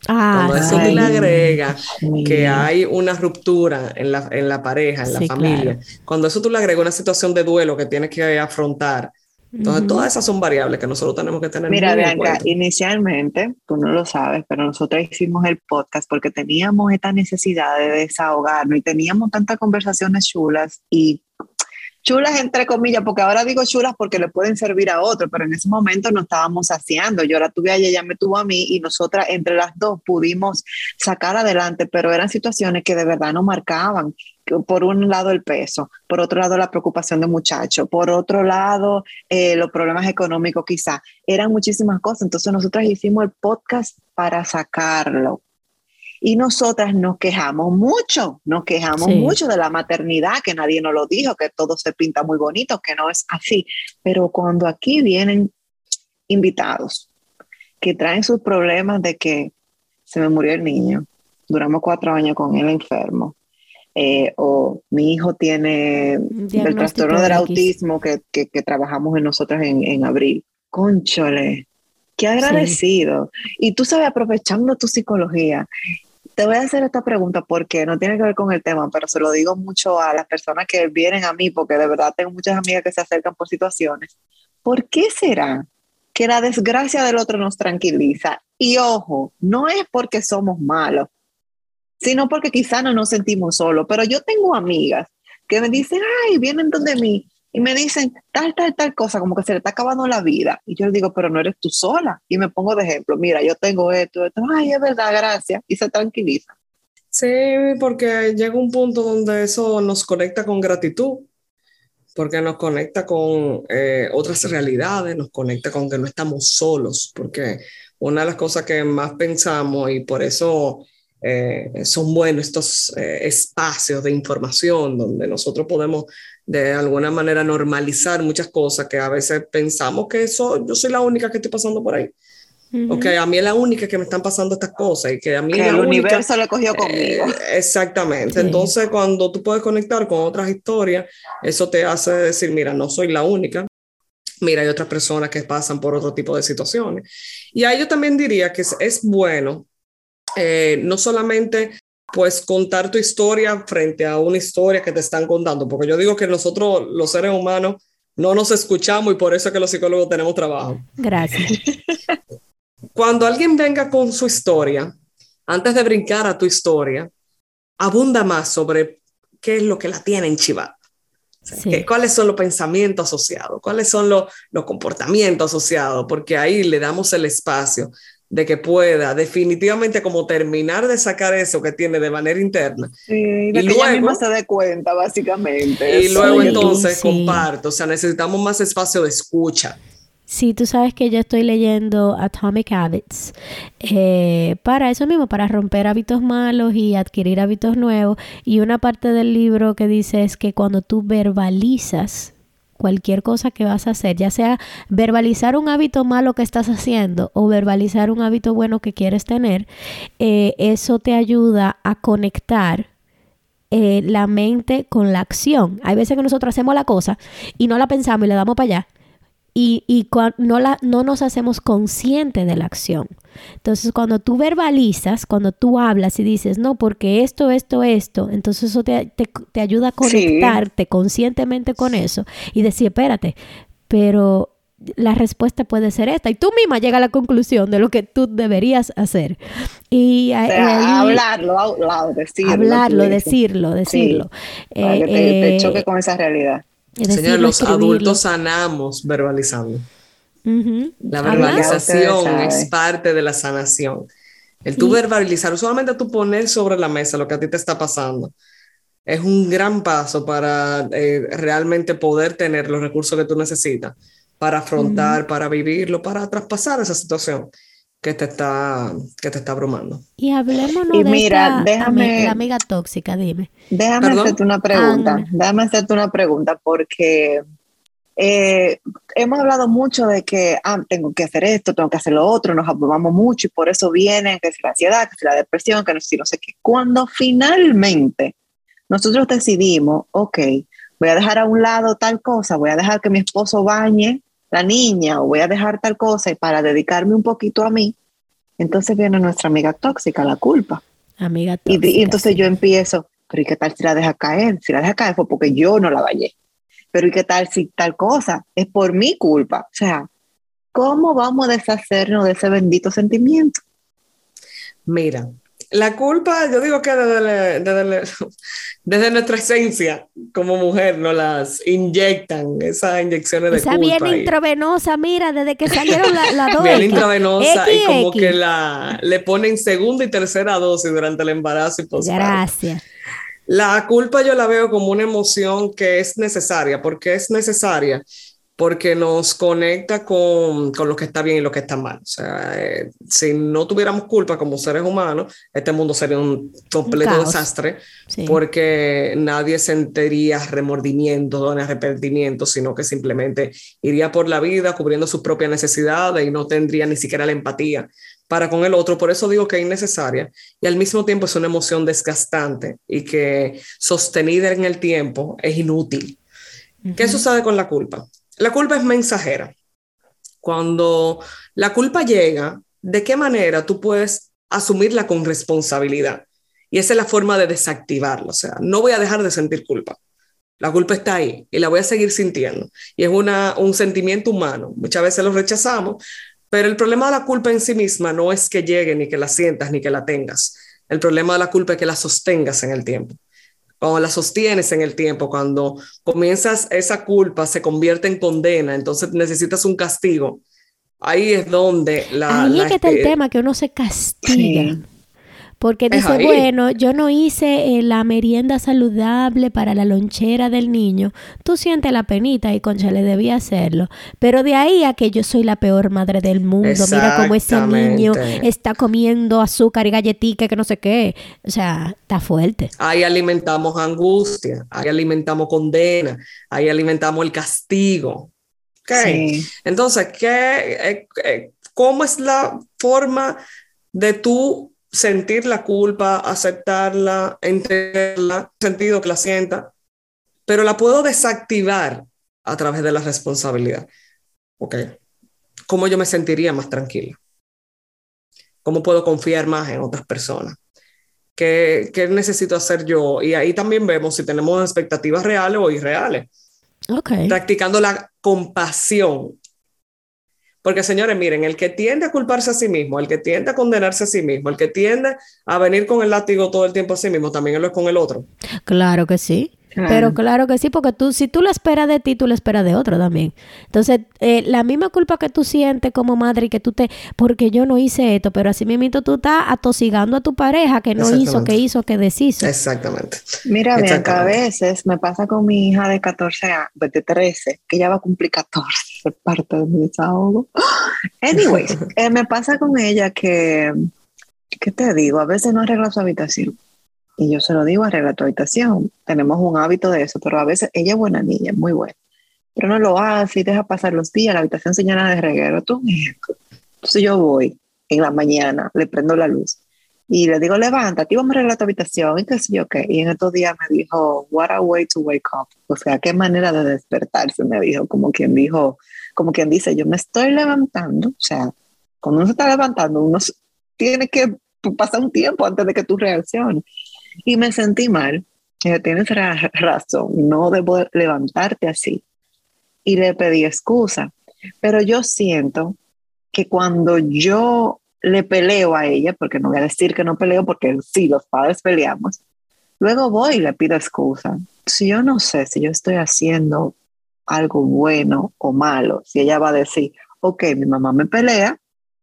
Ah, cuando eso tú le agregas que hay una ruptura en la, en la pareja, en la familia, cuando eso tú le agregas una situación de duelo que tienes que afrontar, entonces, todas esas son variables que nosotros tenemos que tener. Mira, Bianca, inicialmente, tú no lo sabes, pero nosotros hicimos el podcast porque teníamos esta necesidad de desahogarnos y teníamos tantas conversaciones chulas y chulas entre comillas, porque ahora digo chulas porque le pueden servir a otro, pero en ese momento no estábamos saciando. Yo la tuve a ella, me tuvo a mí y nosotras entre las dos pudimos sacar adelante, pero eran situaciones que de verdad nos marcaban. Por un lado el peso, por otro lado la preocupación de muchacho, por otro lado eh, los problemas económicos quizá. Eran muchísimas cosas. Entonces nosotras hicimos el podcast para sacarlo y nosotras nos quejamos mucho, nos quejamos mucho de la maternidad, que nadie nos lo dijo, que todo se pinta muy bonito, que no es así. Pero cuando aquí vienen invitados que traen sus problemas de que se me murió el niño, duramos cuatro años con él enfermo, eh, o mi hijo tiene el trastorno del autismo que, que, trabajamos en nosotras en, en abril. Conchole, qué agradecido. Y tú sabes, aprovechando tu psicología te voy a hacer esta pregunta porque no tiene que ver con el tema, pero se lo digo mucho a las personas que vienen a mí, porque de verdad tengo muchas amigas que se acercan por situaciones. ¿Por qué será que la desgracia del otro nos tranquiliza? Y ojo, no es porque somos malos, sino porque quizá no nos sentimos solos. Pero yo tengo amigas que me dicen, ay, vienen donde mí y me dicen tal, tal, tal cosa, como que se le está acabando la vida. Y yo les digo, pero no eres tú sola. Y me pongo de ejemplo, mira, yo tengo esto, esto, ay, es verdad, gracias. Y se tranquiliza. Sí, porque llega un punto donde eso nos conecta con gratitud, porque nos conecta con eh, otras realidades, nos conecta con que no estamos solos, porque una de las cosas que más pensamos y por eso eh, son buenos estos eh, espacios de información donde nosotros podemos de alguna manera normalizar muchas cosas que a veces pensamos que eso, yo soy la única que estoy pasando por ahí. O que a mí es la única que me están pasando estas cosas y que a mí el universo lo cogió conmigo. Eh, exactamente. Entonces, cuando tú puedes conectar con otras historias, eso te hace decir, mira, no soy la única. Mira, hay otras personas que pasan por otro tipo de situaciones. Y ahí yo también diría que es, es bueno eh, no solamente pues contar tu historia frente a una historia que te están contando, porque yo digo que nosotros los seres humanos no nos escuchamos y por eso es que los psicólogos tenemos trabajo. Gracias. Cuando alguien venga con su historia, antes de brincar a tu historia, abunda más sobre qué es lo que la tiene en Chivat. ¿Cuáles son los pensamientos asociados? ¿Cuáles son los, los comportamientos asociados? Porque ahí le damos el espacio de que pueda definitivamente como terminar de sacar eso que tiene de manera interna. Sí, y que luego, ella misma se dé cuenta, básicamente. Y luego entonces comparto, o sea, necesitamos más espacio de escucha. Sí, tú sabes que yo estoy leyendo Atomic Habits eh, para eso mismo, para romper hábitos malos y adquirir hábitos nuevos. Y una parte del libro que dice es que cuando tú verbalizas cualquier cosa que vas a hacer, ya sea verbalizar un hábito malo que estás haciendo o verbalizar un hábito bueno que quieres tener, eh, eso te ayuda a conectar eh, la mente con la acción. Hay veces que nosotros hacemos la cosa y no la pensamos y le damos para allá y, y no, la, no nos hacemos conscientes de la acción. Entonces, cuando tú verbalizas, cuando tú hablas y dices, no, porque esto, esto, esto, entonces eso te, te, ayuda a conectarte conscientemente con eso y decir, espérate, pero la respuesta puede ser esta. Y tú misma llega a la conclusión de lo que tú deberías hacer. Y hablarlo, hablarlo, decirlo. Hablarlo, decirlo, decirlo. para que te, eh, choque con esa realidad. Señor, los adultos sanamos verbalizando. La verbalización es parte de la sanación. El tú verbalizar, solamente tú poner sobre la mesa lo que a ti te está pasando, es un gran paso para eh, realmente poder tener los recursos que tú necesitas para afrontar, para vivirlo, para traspasar esa situación que te está, que te está abrumando. Y hablemos de mira, déjame, la amiga tóxica, dime. Déjame hacerte una pregunta, déjame hacerte una pregunta porque eh, hemos hablado mucho de que ah, tengo que hacer esto, tengo que hacer lo otro, nos abrumamos mucho y por eso viene que es la ansiedad, que es la depresión, que no sé, no sé qué. Cuando finalmente nosotros decidimos, ok, voy a dejar a un lado tal cosa, voy a dejar que mi esposo bañe la niña o voy a dejar tal cosa y para dedicarme un poquito a mí, entonces viene nuestra amiga tóxica, la culpa. Amiga tóxica. Y, entonces yo empiezo, pero ¿y qué tal si la deja caer? Si la deja caer fue porque yo no la vallé. Pero ¿y qué tal si tal cosa? Es por mi culpa. O sea, ¿cómo vamos a deshacernos de ese bendito sentimiento? Mira, la culpa, yo digo que desde, nuestra esencia como mujer nos las inyectan, esas inyecciones de Esa bien intravenosa, mira, desde que salieron la, la dosis. Bien intravenosa y como que la, le ponen segunda y tercera dosis durante el embarazo y Gracias. La culpa yo la veo como una emoción que es necesaria. ¿Por qué es necesaria? Porque nos conecta con, con, lo que está bien y lo que está mal. O sea, eh, si no tuviéramos culpa como seres humanos, este mundo sería un completo desastre, porque nadie sentiría remordimiento ni arrepentimiento, sino que simplemente iría por la vida cubriendo sus propias necesidades y no tendría ni siquiera la empatía para con el otro. Por eso digo que es innecesaria y al mismo tiempo es una emoción desgastante y que sostenida en el tiempo es inútil. ¿Qué sucede con la culpa? La culpa es mensajera. Cuando la culpa llega, ¿de qué manera tú puedes asumirla con responsabilidad? Y esa es la forma de desactivarla. O sea, no voy a dejar de sentir culpa. La culpa está ahí y la voy a seguir sintiendo. Y es una, un sentimiento humano. Muchas veces lo rechazamos, pero el problema de la culpa en sí misma no es que llegue ni que la sientas ni que la tengas. El problema de la culpa es que la sostengas en el tiempo cuando la sostienes en el tiempo, cuando comienzas esa culpa, se convierte en condena, entonces necesitas un castigo. Ahí es donde la... Ahí es que está el tema, que uno se castiga. Porque dice, bueno, yo no hice eh, la merienda saludable para la lonchera del niño. Tú sientes la penita y concha le debía hacerlo. Pero de ahí a que yo soy la peor madre del mundo. Mira cómo ese niño está comiendo azúcar y galletica que no sé qué. O sea, está fuerte. Ahí alimentamos angustia, ahí alimentamos condena, ahí alimentamos el castigo. Okay. Entonces, ¿qué, eh, eh, ¿cómo es la forma de tú sentir la culpa, aceptarla, entenderla, sentido que la sienta, pero la puedo desactivar a través de la responsabilidad. Ok, ¿cómo yo me sentiría más tranquila? ¿Cómo puedo confiar más en otras personas? ¿Qué, ¿Qué, necesito hacer yo? Y ahí también vemos si tenemos expectativas reales o irreales. Okay. Practicando la compasión porque señores, miren, el que tiende a culparse a sí mismo, el que tiende a condenarse a sí mismo, el que tiende a venir con el látigo todo el tiempo a sí mismo, también lo es con el otro. Claro que sí. Pero claro que sí, porque tú, si tú lo esperas de ti, tú lo esperas de otro también. Entonces, eh, la misma culpa que tú sientes como madre y que tú te, porque yo no hice esto, pero así mismo tú estás atosigando a tu pareja que no hizo, que hizo, que deshizo. Exactamente. Mira, bien, a veces me pasa con mi hija de 14 años, de 13, que ya va a cumplir 14, parte de mi desahogo. Anyways, eh, me pasa con ella que, ¿qué te digo? A veces no arregla su habitación y yo se lo digo, arregla tu habitación. Tenemos un hábito de eso, pero a veces ella es buena niña, muy buena. Pero no lo hace y deja pasar los días, la habitación se llena de reguero. Tú, Entonces yo voy en la mañana, le prendo la luz y le digo, levántate, vamos a arreglar tu habitación y qué sé yo qué. Y en estos días me dijo, what a way to wake up. O sea, qué manera de despertarse, me dijo, como quien dijo, como quien dice, yo me estoy levantando. O sea, cuando uno se está levantando, uno tiene que pasar un tiempo antes de que tú reacciones. Y me sentí mal. tienes razón, no debo levantarte así. Y le pedí excusa. Pero yo siento que cuando yo le peleo a ella, porque no voy a decir que no peleo, porque sí, los padres peleamos, luego voy y le pido excusa. Si yo no sé si yo estoy haciendo algo bueno o malo, si ella va a decir, ok, mi mamá me pelea,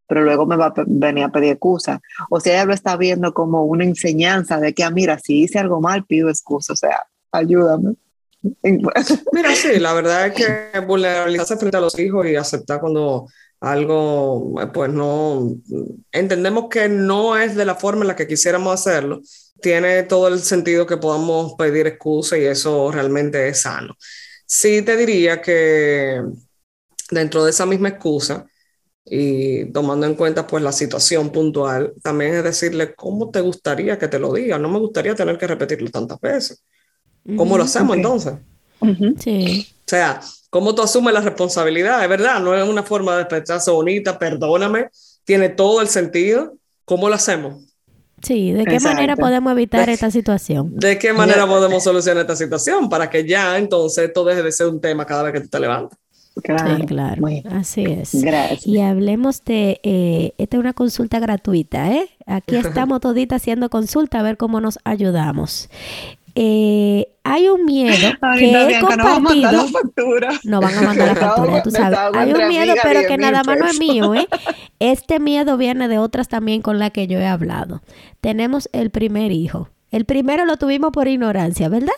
pero luego me va a venir a pedir excusa. O sea, ella lo está viendo como una enseñanza de que, ah, mira, si hice algo mal, pido excusa. O sea, ayúdame. Mira, sí, la verdad es que vulnerabilizarse frente a los hijos y aceptar cuando algo, pues no, entendemos que no es de la forma en la que quisiéramos hacerlo, tiene todo el sentido que podamos pedir excusa y eso realmente es sano. Sí te diría que dentro de esa misma excusa, y tomando en cuenta pues la situación puntual, también es decirle cómo te gustaría que te lo diga, no me gustaría tener que repetirlo tantas veces. ¿Cómo lo hacemos entonces? Sí. O sea, ¿cómo tú asumes la responsabilidad? Es verdad, no es una forma de expresarse bonita, perdóname, tiene todo el sentido. ¿Cómo lo hacemos? Sí, ¿de qué manera podemos evitar esta situación? ¿De qué manera podemos solucionar esta situación para que ya entonces esto deje de ser un tema cada vez que tú te levantas? Claro, sí, claro. Así es. Gracias. Y hablemos de, eh, esta es una consulta gratuita, ¿eh? Aquí estamos toditas haciendo consulta a ver cómo nos ayudamos. Eh, hay un miedo que he compartido. No, van a mandar la factura. No van a mandar la factura, tú sabes. Hay un miedo, pero que nada más no es mío, ¿eh? Este miedo viene de otras también con las que yo he hablado. Tenemos el primer hijo. El primero lo tuvimos por ignorancia, ¿verdad?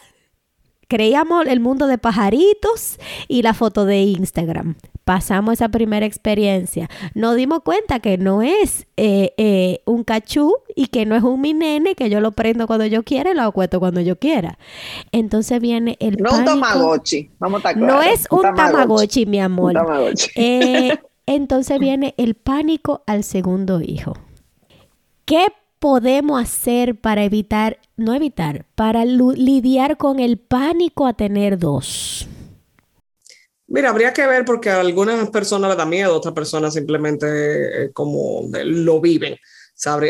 Creíamos el mundo de pajaritos y la foto de Instagram. Pasamos esa primera experiencia. Nos dimos cuenta que no es eh, eh, un cachú y que no es un mi nene que yo lo prendo cuando yo quiera y lo acuesto cuando yo quiera. Entonces viene el No un tamagotchi, vamos a No es un, tamagotchi, mi amor. Eh, entonces viene el pánico al segundo hijo. ¿Qué podemos hacer para evitar, no evitar, para lidiar con el pánico a tener dos? Mira, habría que ver porque a algunas personas le da miedo, otras personas simplemente eh, como lo viven.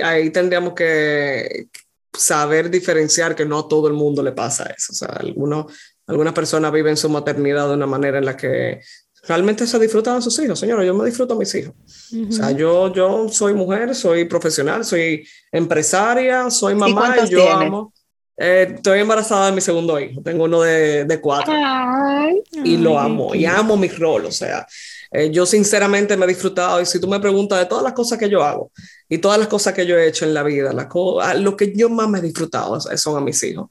Ahí tendríamos que saber diferenciar que no a todo el mundo le pasa eso. O sea, algunos, algunas personas viven su maternidad de una manera en la que realmente se disfrutan a sus hijos. Señora, yo me disfruto a mis hijos. O sea, yo, yo soy mujer, soy profesional, soy empresaria, soy mamá y, yo amo. Eh, estoy embarazada de mi segundo hijo, tengo uno de, de cuatro y lo amo y amo mi rol, o sea, eh, yo sinceramente me he disfrutado y si tú me preguntas de todas las cosas que yo hago y todas las cosas que yo he hecho en la vida, lo que yo más me he disfrutado son a mis hijos.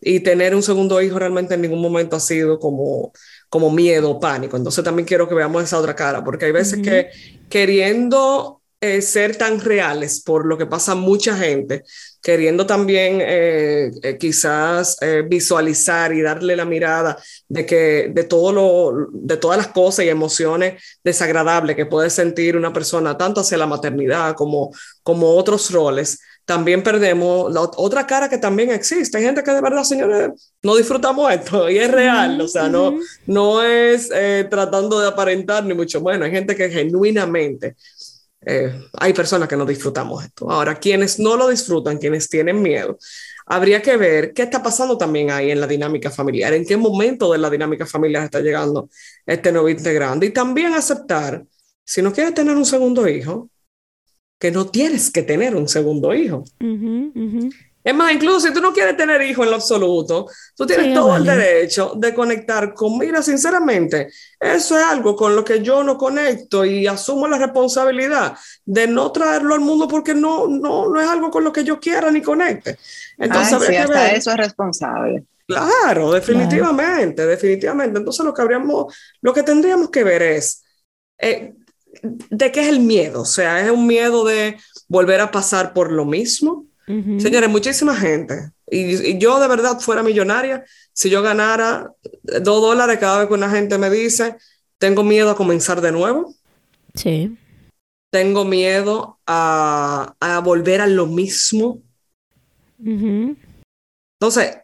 Y tener un segundo hijo realmente en ningún momento ha sido como, como miedo, pánico. Entonces también quiero que veamos esa otra cara, porque hay veces que queriendo eh, ser tan reales por lo que pasa mucha gente, queriendo también eh, eh, quizás visualizar y darle la mirada de que de todo lo de todas las cosas y emociones desagradables que puede sentir una persona tanto hacia la maternidad como como otros roles también perdemos la otra cara que también existe. Hay gente que de verdad, señores, no disfrutamos esto y es real, o sea, no, no es eh, tratando de aparentar ni mucho menos. Hay gente que genuinamente, eh, hay personas que no disfrutamos esto. Ahora, quienes no lo disfrutan, quienes tienen miedo, habría que ver qué está pasando también ahí en la dinámica familiar, en qué momento de la dinámica familiar está llegando este nuevo integrante y también aceptar, si no quieres tener un segundo hijo, que no tienes que tener un segundo hijo. Es más, incluso si tú no quieres tener hijo en lo absoluto, tú tienes todo el derecho de conectar con, mira, sinceramente, eso es algo con lo que yo no conecto y asumo la responsabilidad de no traerlo al mundo porque no, no, no es algo con lo que yo quiera ni conecte. Entonces, sí, hasta eso es responsable. Claro, definitivamente, definitivamente. Entonces lo que habríamos, lo que tendríamos que ver es, eh, ¿de qué es el miedo? O sea, es un miedo de volver a pasar por lo mismo. Señores, muchísima gente. Y, yo de verdad fuera millonaria, si yo ganara dos dólares cada vez que una gente me dice, tengo miedo a comenzar de nuevo. Sí. Tengo miedo a, a volver a lo mismo. Entonces,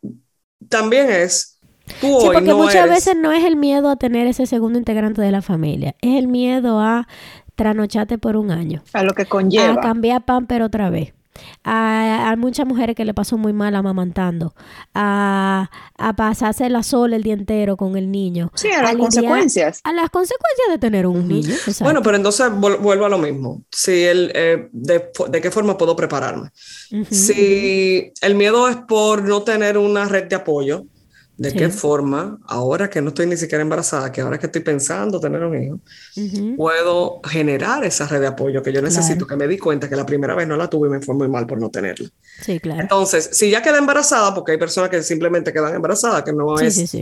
también es sí, porque muchas veces no es el miedo a tener ese segundo integrante de la familia, es el miedo a tranocharte por un año. A lo que conlleva. A cambiar pan pero otra vez. A, muchas mujeres que le pasó muy mal amamantando, a, a pasarse la sola el día entero con el niño. Sí, a las consecuencias. A las consecuencias de tener un niño. Bueno, pero entonces vuelvo a lo mismo. Si el, eh, de, qué forma puedo prepararme? Si el miedo es por no tener una red de apoyo, de qué forma, ahora que no estoy ni siquiera embarazada, que ahora que estoy pensando tener un hijo, puedo generar esa red de apoyo que yo necesito, que me di cuenta que la primera vez no la tuve y me fue muy mal por no tenerla. Sí, claro. Entonces, si ya quedé embarazada, porque hay personas que simplemente quedan embarazadas, que no es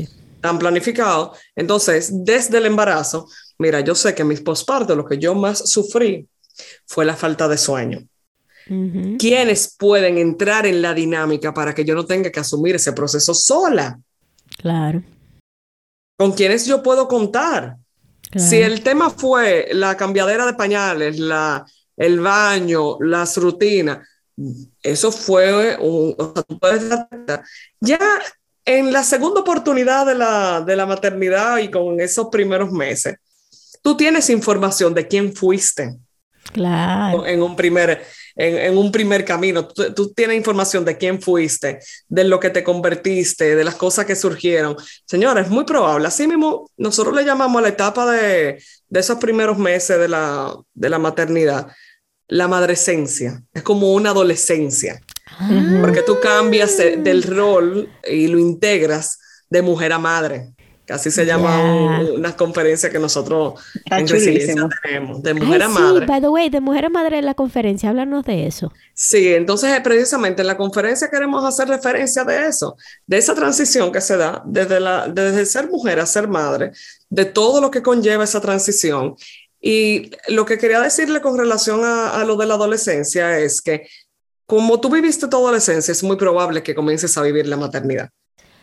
tan planificado, entonces, desde el embarazo, mira, yo sé que mis pospartos, lo que yo más sufrí fue la falta de sueño. ¿Quiénes pueden entrar en la dinámica para que yo no tenga que asumir ese proceso sola? Claro. ¿Con quiénes yo puedo contar? Si el tema fue la cambiadera de pañales, la, el baño, las rutinas, eso fue un... Ya en la segunda oportunidad de la, de la maternidad y con esos primeros meses, tú tienes información de quién fuiste. Claro. En un primer, en, un primer camino. Tú, tienes información de quién fuiste, de lo que te convertiste, de las cosas que surgieron. Señora, es muy probable. Así mismo, nosotros le llamamos a la etapa de, de esos primeros meses de la, de la maternidad la madrescencia. Es como una adolescencia. Ah. Porque tú cambias del rol y lo integras de mujer a madre. Así se llama una conferencia que nosotros en Resiliencia tenemos, de mujer a madre. By the way, de mujer a madre en la conferencia, háblanos de eso. Sí, entonces eh, precisamente en la conferencia queremos hacer referencia de eso, de esa transición que se da desde, la, desde ser mujer a ser madre, de todo lo que conlleva esa transición. Y lo que quería decirle con relación a, a lo de la adolescencia es que como tú viviste tu adolescencia, es muy probable que comiences a vivir la maternidad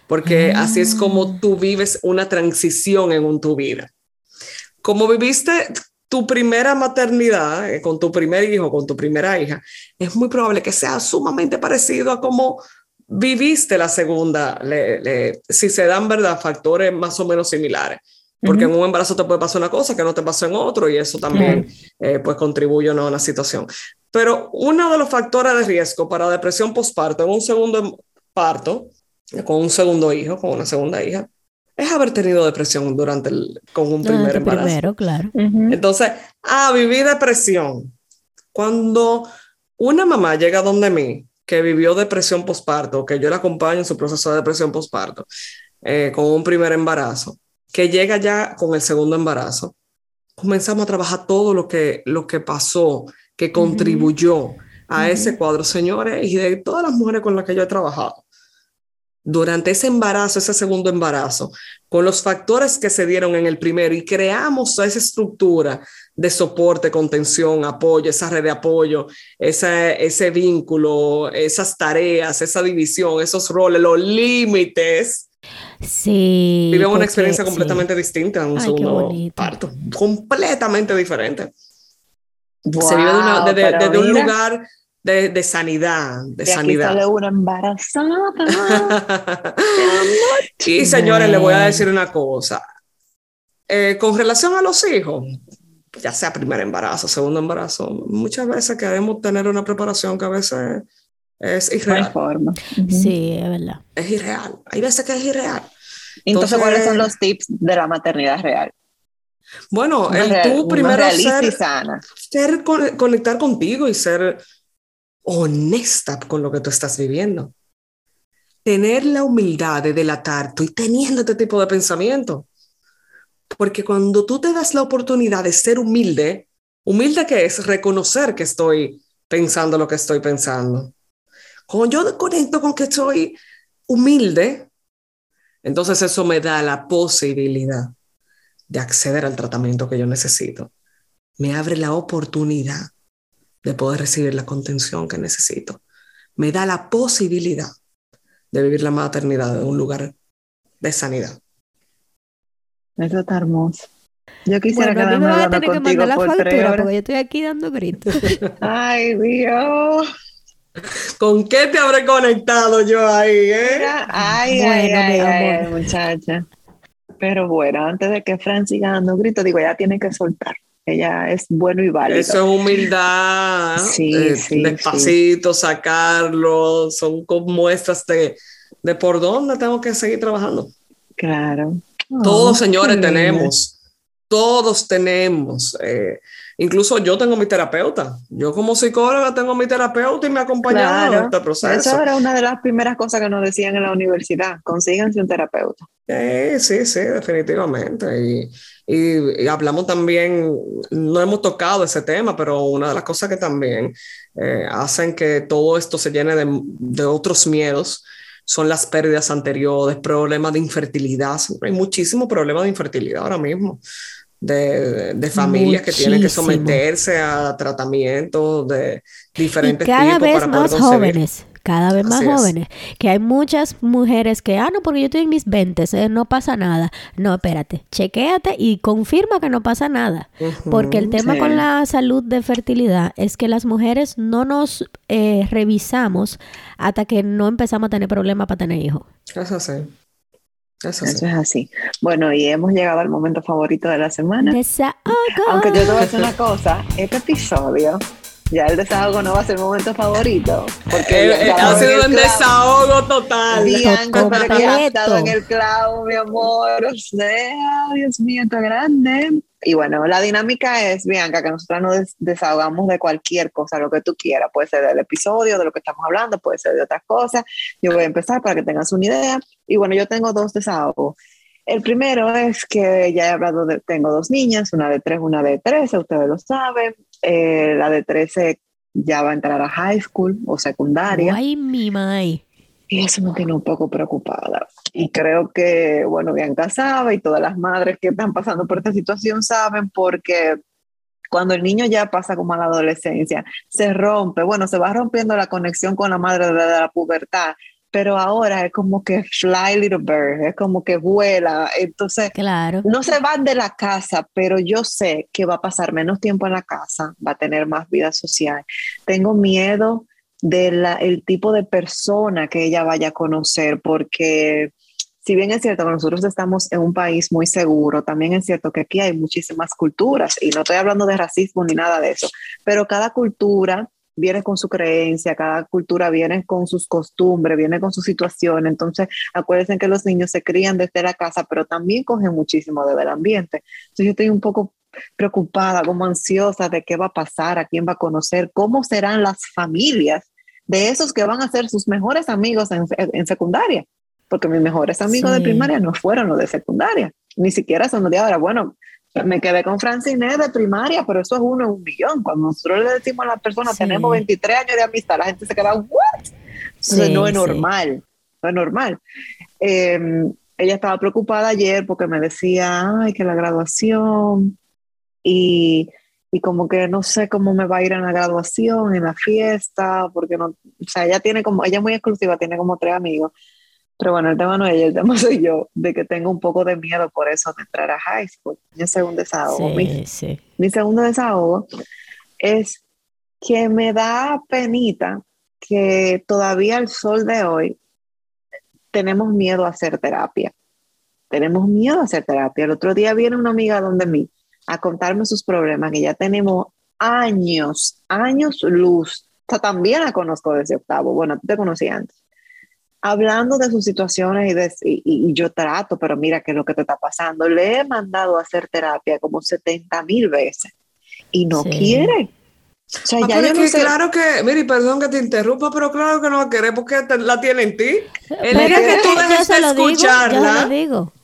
porque así es como tú vives una transición en tu vida. Como viviste tu primera maternidad eh, con tu primer hijo, con tu primera hija, es muy probable que sea sumamente parecido a cómo viviste la segunda, si se dan, ¿verdad?, factores más o menos similares. Porque en un embarazo te puede pasar una cosa que no te pasó en otro y eso también eh, pues contribuye ¿no? a una situación. Pero uno de los factores de riesgo para depresión postparto en un segundo parto con un segundo hijo, con una segunda hija, es haber tenido depresión durante el, con un primer embarazo. Primero, claro. Entonces, ah, viví depresión. Cuando una mamá llega donde mí, que vivió depresión postparto, que yo la acompaño en su proceso de depresión postparto, eh, con un primer embarazo, que llega ya con el segundo embarazo, comenzamos a trabajar todo lo que, lo que pasó, que contribuyó a ese cuadro, señores, y de todas las mujeres con las que yo he trabajado durante ese embarazo, ese segundo embarazo, con los factores que se dieron en el primero y creamos esa estructura de soporte, contención, apoyo, esa red de apoyo, ese, ese vínculo, esas tareas, esa división, esos roles, los límites. Sí. Vivimos una experiencia completamente distinta en un segundo parto, completamente diferente. se vive desde un lugar de, sanidad, de, sanidad. Aquí una embarazada. y señores, les voy a decir una cosa. Eh, con relación a los hijos, ya sea primer embarazo, segundo embarazo, muchas veces queremos tener una preparación que a veces es irreal. forma. Sí, es verdad. Es irreal. Hay veces que es irreal. Entonces, ¿cuáles son los tips de la maternidad real? Bueno, el tú primero ser, ser, conectar contigo y ser honesta con lo que tú estás viviendo. Tener la humildad de delatar, estoy teniendo este tipo de pensamiento. Porque cuando tú te das la oportunidad de ser humilde, humilde que es reconocer que estoy pensando lo que estoy pensando. Cuando yo conecto con que estoy humilde, entonces eso me da la posibilidad de acceder al tratamiento que yo necesito. Me abre la oportunidad de poder recibir la contención que necesito. Me da la posibilidad de vivir la maternidad en un lugar de sanidad. Eso está hermoso. Yo quisiera bueno, quedarme a tener que mandar la factura porque yo estoy aquí dando gritos. Ay, Dios. ¿Con qué te habré conectado yo ahí, eh? Ay, ay, ay, ay, muchacha. Pero bueno, antes de que Fran siga dando gritos, digo, ya tiene que soltar ella es bueno y válido. Eso es humildad. Sí, eh, Despacito, sacarlo, son muestras de, de por dónde tengo que seguir trabajando. Claro. Todos, señores, tenemos, todos tenemos. Eh, incluso yo tengo mi terapeuta. Yo como psicóloga tengo mi terapeuta y me acompaña en este proceso. Eso era una de las primeras cosas que nos decían en la universidad. Consíganse un terapeuta. Sí, sí, sí, definitivamente. Y, y, hablamos también, no hemos tocado ese tema, pero una de las cosas que también eh, hacen que todo esto se llene de, de, otros miedos son las pérdidas anteriores, problemas de infertilidad. Hay muchísimos problemas de infertilidad ahora mismo. De, de, familias que tienen que someterse a tratamientos de diferentes y cada vez más jóvenes cada vez más jóvenes, que hay muchas mujeres que, ah, no, porque yo estoy en mis 20, eh, no pasa nada. No, espérate, chequéate y confirma que no pasa nada. porque el tema con la salud de fertilidad es que las mujeres no nos eh, revisamos hasta que no empezamos a tener problemas para tener hijos. Eso sí. Eso, es así. Bueno, y hemos llegado al momento favorito de la semana. Aunque yo te voy a decir una cosa, este episodio Ya el desahogo no va a ser mi momento favorito. Porque eh, eh, ha sido un desahogo total. Bianca, pero que ha estado en el clavo, mi amor. O sea, Dios mío, está grande. Y bueno, la dinámica es, Bianca, que nosotros nos desahogamos de cualquier cosa, lo que tú quieras. Puede ser del episodio, de lo que estamos hablando, puede ser de otras cosas. Yo voy a empezar para que tengas una idea. Y bueno, yo tengo dos desahogos. El primero es que ya he hablado de, tengo dos niñas, una de tres, una de trece, ustedes lo saben. Eh, la de trece ya va a entrar a high school o secundaria. Ay, mi mai. Y eso me tiene un poco preocupada. Y creo que, bueno, Bianca sabe y todas las madres que están pasando por esta situación saben porque cuando el niño ya pasa como a la adolescencia, se rompe, bueno, se va rompiendo la conexión con la madre de la pubertad pero ahora es como que fly little bird, es como que vuela, entonces claro. no se van de la casa, pero yo sé que va a pasar menos tiempo en la casa, va a tener más vida social. Tengo miedo del tipo de persona que ella vaya a conocer, porque si bien es cierto que nosotros estamos en un país muy seguro, también es cierto que aquí hay muchísimas culturas, y no estoy hablando de racismo ni nada de eso, pero cada cultura viene con su creencia, cada cultura viene con sus costumbres, viene con su situación. Entonces, acuérdense que los niños se crían desde la casa, pero también cogen muchísimo del ambiente. Entonces, yo estoy un poco preocupada, como ansiosa de qué va a pasar, a quién va a conocer, cómo serán las familias de esos que van a ser sus mejores amigos en, secundaria, porque mis mejores amigos de primaria no fueron los de secundaria, ni siquiera son los de ahora. Bueno, me quedé con Francine de primaria, pero eso es uno en un millón. Cuando nosotros le decimos a la persona, tenemos 23 años de amistad, la gente se queda, ¿what? no es normal, no es normal. Em, ella estaba preocupada ayer porque me decía, ay, que la graduación, y, y, como que no sé cómo me va a ir en la graduación, en la fiesta, porque no, o sea, ella tiene como, ella es muy exclusiva, tiene como tres amigos, pero bueno, el tema no es ella, el tema soy yo, de que tengo un poco de miedo por eso de entrar a high school. Mi segundo desahogo. mi, mi segundo desahogo es que me da penita que todavía al sol de hoy tenemos miedo a hacer terapia. Tenemos miedo a hacer terapia. El otro día viene una amiga donde mí a contarme sus problemas, que ya tenemos años, años luz. O también la conozco desde octavo. Bueno, tú te conocí antes hablando de sus situaciones y, yo trato, pero mira qué es lo que te está pasando. Le he mandado a hacer terapia como 70 mil veces y no quiere. O sea, ah, ya yo no sé. Claro que, mire, perdón que te interrumpa, pero claro que no va a querer porque la tiene en ti. El día que, tú dejes de escucharla,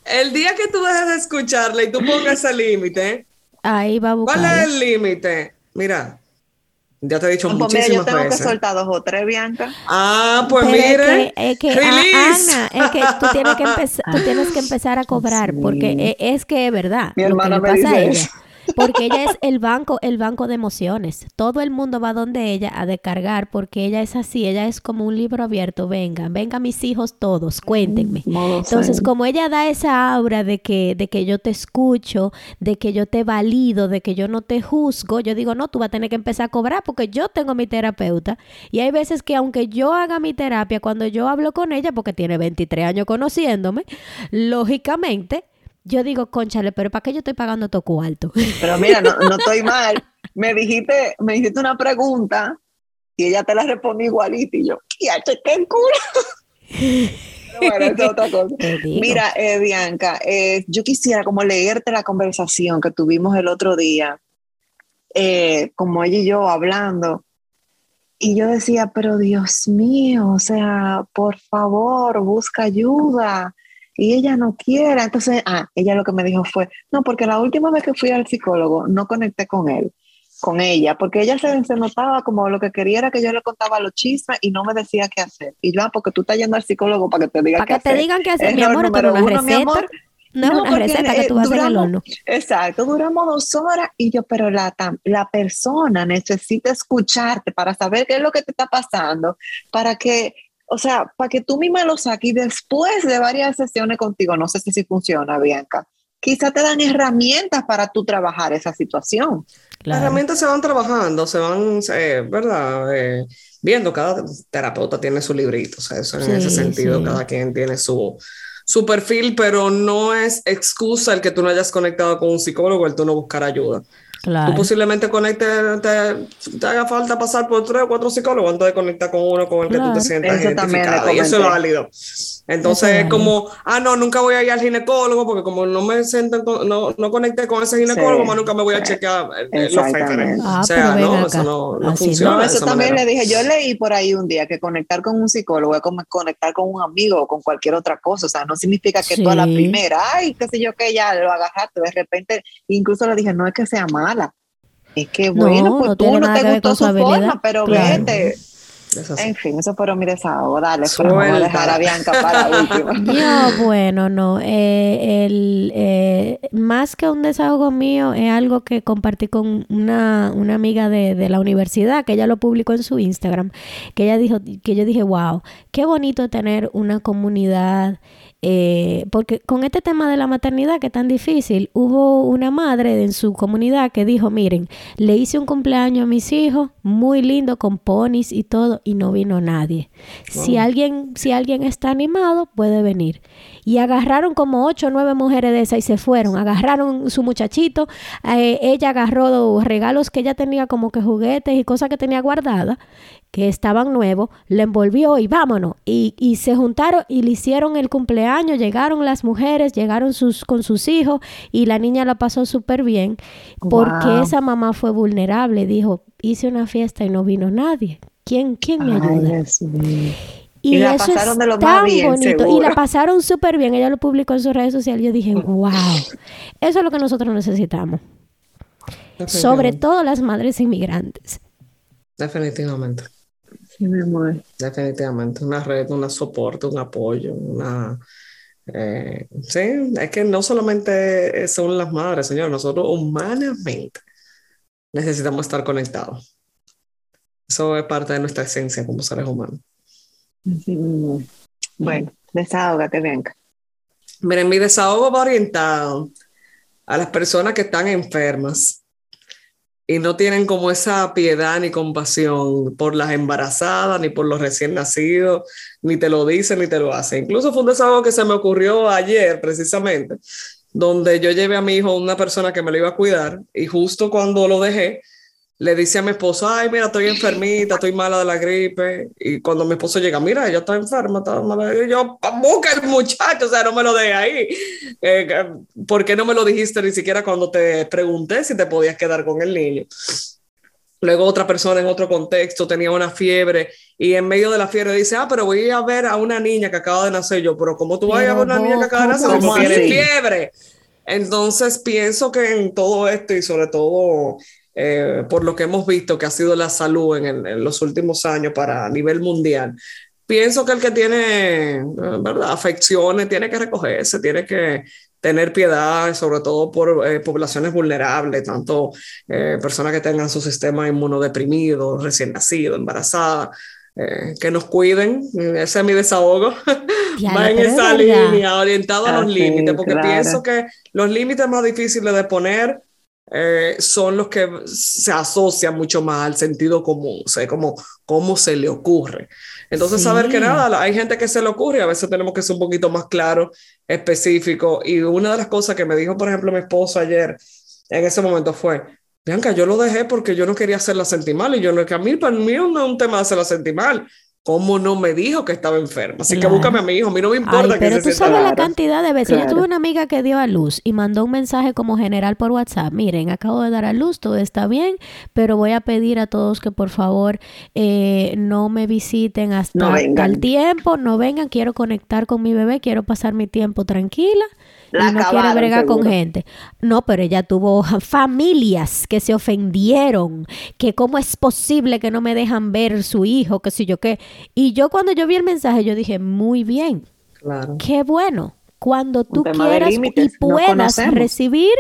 el día que tú dejes de escucharla y tú pongas ese límite, ahí va a buscar. ¿Cuál es el límite? Mira, ya te he dicho pues muchísimas yo tengo que soltar dos o tres, Bianca. Ah, pues mire. Es que, Ana, es que tú tienes que, empezar, tú tienes que empezar a cobrar, porque e, es, que es verdad. Mi hermana me dice porque ella es el banco, el banco de emociones. Todo el mundo va donde ella a descargar porque ella es así, ella es como un libro abierto. Vengan, vengan mis hijos todos, cuéntenme. Entonces, como ella da esa aura de que, de que yo te escucho, de que yo te valido, de que yo no te juzgo, yo digo, no, tú vas a tener que empezar a cobrar porque yo tengo mi terapeuta. Y hay veces que aunque yo haga mi terapia, cuando yo hablo con ella, porque tiene 23 años conociéndome, lógicamente yo digo, conchale, pero ¿para qué yo estoy pagando tu cuarto? Pero mira, no, no estoy mal. Me dijiste, me dijiste una pregunta y ella te la respondió igualito y yo, ya qué culo. bueno, es otra cosa. Mira, eh, Bianca, eh, yo quisiera como leerte la conversación que tuvimos el otro día, eh, como ella y yo hablando, y yo decía, pero Dios mío, o sea, por favor, busca ayuda y ella no quiere. Entonces, ah, ella lo que me dijo fue, no, porque la última vez que fui al psicólogo no conecté con él, con ella, porque ella se, se notaba como lo que quería era que yo le contaba los chismes y no me decía qué hacer. Y yo, ah, porque tú estás yendo al psicólogo para que te diga qué hacer. Para que te digan qué hacer, mi amor, pero una receta. Mi amor, no, no una receta que tú vas a hacer Exacto, duramos dos horas y yo, pero la, la persona necesita escucharte para saber qué es lo que te está pasando, para que o sea, para que tú misma lo saques y después de varias sesiones contigo, no sé si, si funciona, Bianca, quizá te dan herramientas para tú trabajar esa situación. Las herramientas se van trabajando, se van, eh, ¿verdad? Eh, viendo, cada terapeuta tiene su librito, o sea, eso en ese sentido, cada quien tiene su, su perfil, pero no es excusa el que tú no hayas conectado con un psicólogo, el tú no buscar ayuda. Tú posiblemente conectes, te, haga falta pasar por tres o cuatro psicólogos antes de conectar con uno con el que tú te sientas identificado. Y eso es válido. Entonces es como, ah, no, nunca voy a ir al ginecólogo porque como no me siento, no, no conecté con ese ginecólogo, más nunca me voy a chequear los feferes. Ah, o sea, no, eso no, no funciona. eso también le dije, yo leí por ahí un día que conectar con un psicólogo es como conectar con un amigo o con cualquier otra cosa. O sea, no significa que tú a la primera, ay, qué sé yo, que ya lo agarraste. De repente, incluso le dije, no es que sea mala. Es que bueno, pues tú no te gustó su forma, pero vete en fin, eso fueron mi desahogo. Dale, pero vamos a dejar a Bianca para último. Yo, bueno, no. Eh, el, eh, más que un desahogo mío, es algo que compartí con una, una amiga de, de, la universidad, que ella lo publicó en su Instagram, que ella dijo, que yo dije, wow, qué bonito tener una comunidad eh, porque con este tema de la maternidad que es tan difícil, hubo una madre en su comunidad que dijo, miren, le hice un cumpleaños a mis hijos, muy lindo, con ponis y todo, y no vino nadie. Si, alguien, si alguien está animado, puede venir. Y agarraron como ocho o nueve mujeres de esas y se fueron. Agarraron su muchachito, eh, ella agarró regalos que ella tenía como que juguetes y cosas que tenía guardadas que estaban nuevos, le envolvió y vámonos. Y, y, se juntaron y le hicieron el cumpleaños, llegaron las mujeres, llegaron sus, con sus hijos y la niña la pasó súper bien porque esa mamá fue vulnerable. Dijo, hice una fiesta y no vino nadie. ¿Quién, quién me ayuda? y, la pasaron de lo tan bien, bonito. Y la pasaron súper bien. Ella lo publicó en sus redes sociales. Yo dije, wow, eso es lo que nosotros necesitamos. Sobre todo las madres inmigrantes. Definitivamente. Definitivamente, una red, un soporte, un apoyo, una... Eh, sí, es que no solamente son las madres, señor, nosotros humanamente necesitamos estar conectados. Eso es parte de nuestra esencia como seres humanos. Bueno, desahógate, venga. Miren, mi desahogo va orientado a las personas que están enfermas y no tienen como esa piedad ni compasión por las embarazadas, ni por los recién nacidos, ni te lo dicen ni te lo hacen. Incluso fue un desahogo que se me ocurrió ayer precisamente, donde yo llevé a mi hijo a una persona que me lo iba a cuidar y justo cuando lo dejé, le dice a mi esposo, ay, mira, estoy enfermita, estoy mala de la gripe. Y cuando mi esposo llega, mira, ella está enferma, está mala. Y yo, busca el muchacho, o sea, no me lo deje ahí. Eh, ¿Por qué no me lo dijiste ni siquiera cuando te pregunté si te podías quedar con el niño? Luego otra persona en otro contexto tenía una fiebre y en medio de la fiebre dice, ah, pero voy a ver a una niña que acaba de nacer. Yo, pero ¿cómo tú vas a ver a una niña que acaba de nacer? Porque tiene fiebre. Entonces pienso que en todo esto y sobre todo eh, por lo que hemos visto que ha sido la salud en, los últimos años para a nivel mundial. Pienso que el que tiene ¿verdad? afecciones tiene que recogerse, tiene que tener piedad, sobre todo por eh, poblaciones vulnerables, tanto eh, personas que tengan su sistema inmunodeprimido, recién nacido, embarazadas, que nos cuiden, ese es mi desahogo, va en esa línea, orientado a los límites, porque pienso que los límites más difíciles de poner eh, son los que se asocian mucho más al sentido común, o sea, como cómo se le ocurre. Entonces, saber que nada, hay gente que se le ocurre, a veces tenemos que ser un poquito más claro, específico. Y una de las cosas que me dijo, por ejemplo, mi esposo ayer en ese momento fue, Bianca, yo lo dejé porque yo no quería hacerla sentir mal y yo no, que a mí, para mí no es un tema de hacerla sentir mal, ¿Cómo no me dijo que estaba enferma? Así que búscame a mi hijo, a mí no me importa Ay, pero tú sabes la cantidad de veces. Yo tuve una amiga que dio a luz y mandó un mensaje como general por WhatsApp. Miren, acabo de dar a luz, todo está bien, pero voy a pedir a todos que por favor eh, no me visiten hasta tal tiempo, no vengan, quiero conectar con mi bebé, quiero pasar mi tiempo tranquila y no quiere bregar con gente. No, pero ella tuvo familias que se ofendieron, que cómo es posible que no me dejan ver su hijo, que si yo qué. Y yo cuando yo vi el mensaje, yo dije, muy bien, claro. qué bueno. Cuando tú quieras y puedas recibir,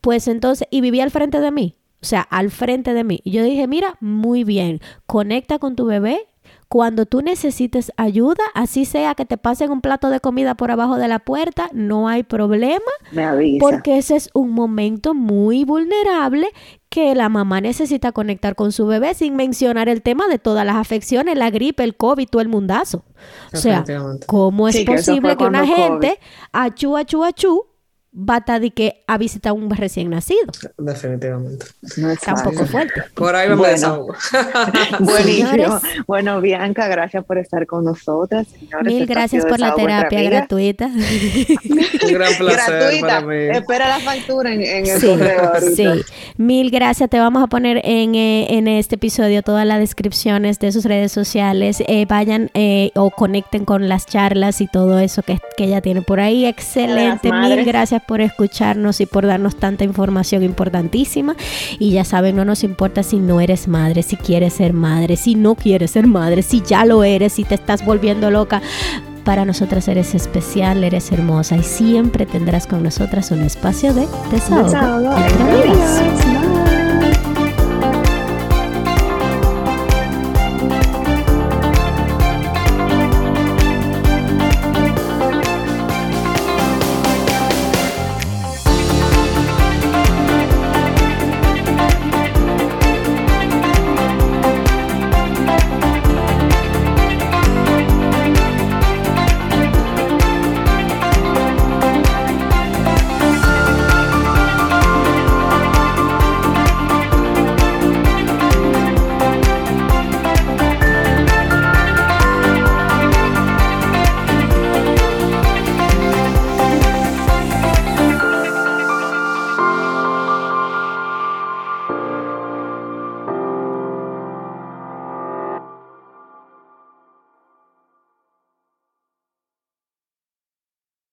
pues entonces, y vivía al frente de mí, o sea, al frente de mí. Y yo dije, mira, muy bien, conecta con tu bebé, cuando tú necesites ayuda, así sea que te pasen un plato de comida por abajo de la puerta, no hay problema. Me avisa. Porque ese es un momento muy vulnerable que la mamá necesita conectar con su bebé sin mencionar el tema de todas las afecciones, la gripe, el COVID, todo el mundazo. O sea, ¿cómo es posible que, una gente, achú, achú, achú, bata de que ha visitado un recién nacido. Definitivamente. No es Tampoco fuerte. Por ahí vamos bueno. Buenísimo. Bueno, Bianca, gracias por estar con nosotras. Mil gracias por la terapia gratuita. un gran placer gratuita. para mí. Espera la factura en, en el correo Sí, mil gracias. Te vamos a poner en, eh, en, este episodio todas las descripciones de sus redes sociales. Eh, vayan eh, o conecten con las charlas y todo eso que, que ella tiene por ahí. Excelente. Mil gracias por escucharnos y por darnos tanta información importantísima. Y ya saben, no nos importa si no eres madre, si quieres ser madre, si no quieres ser madre, si ya lo eres, si te estás volviendo loca. Para nosotras eres especial, eres hermosa y siempre tendrás con nosotras un espacio de desahogo. desahogo.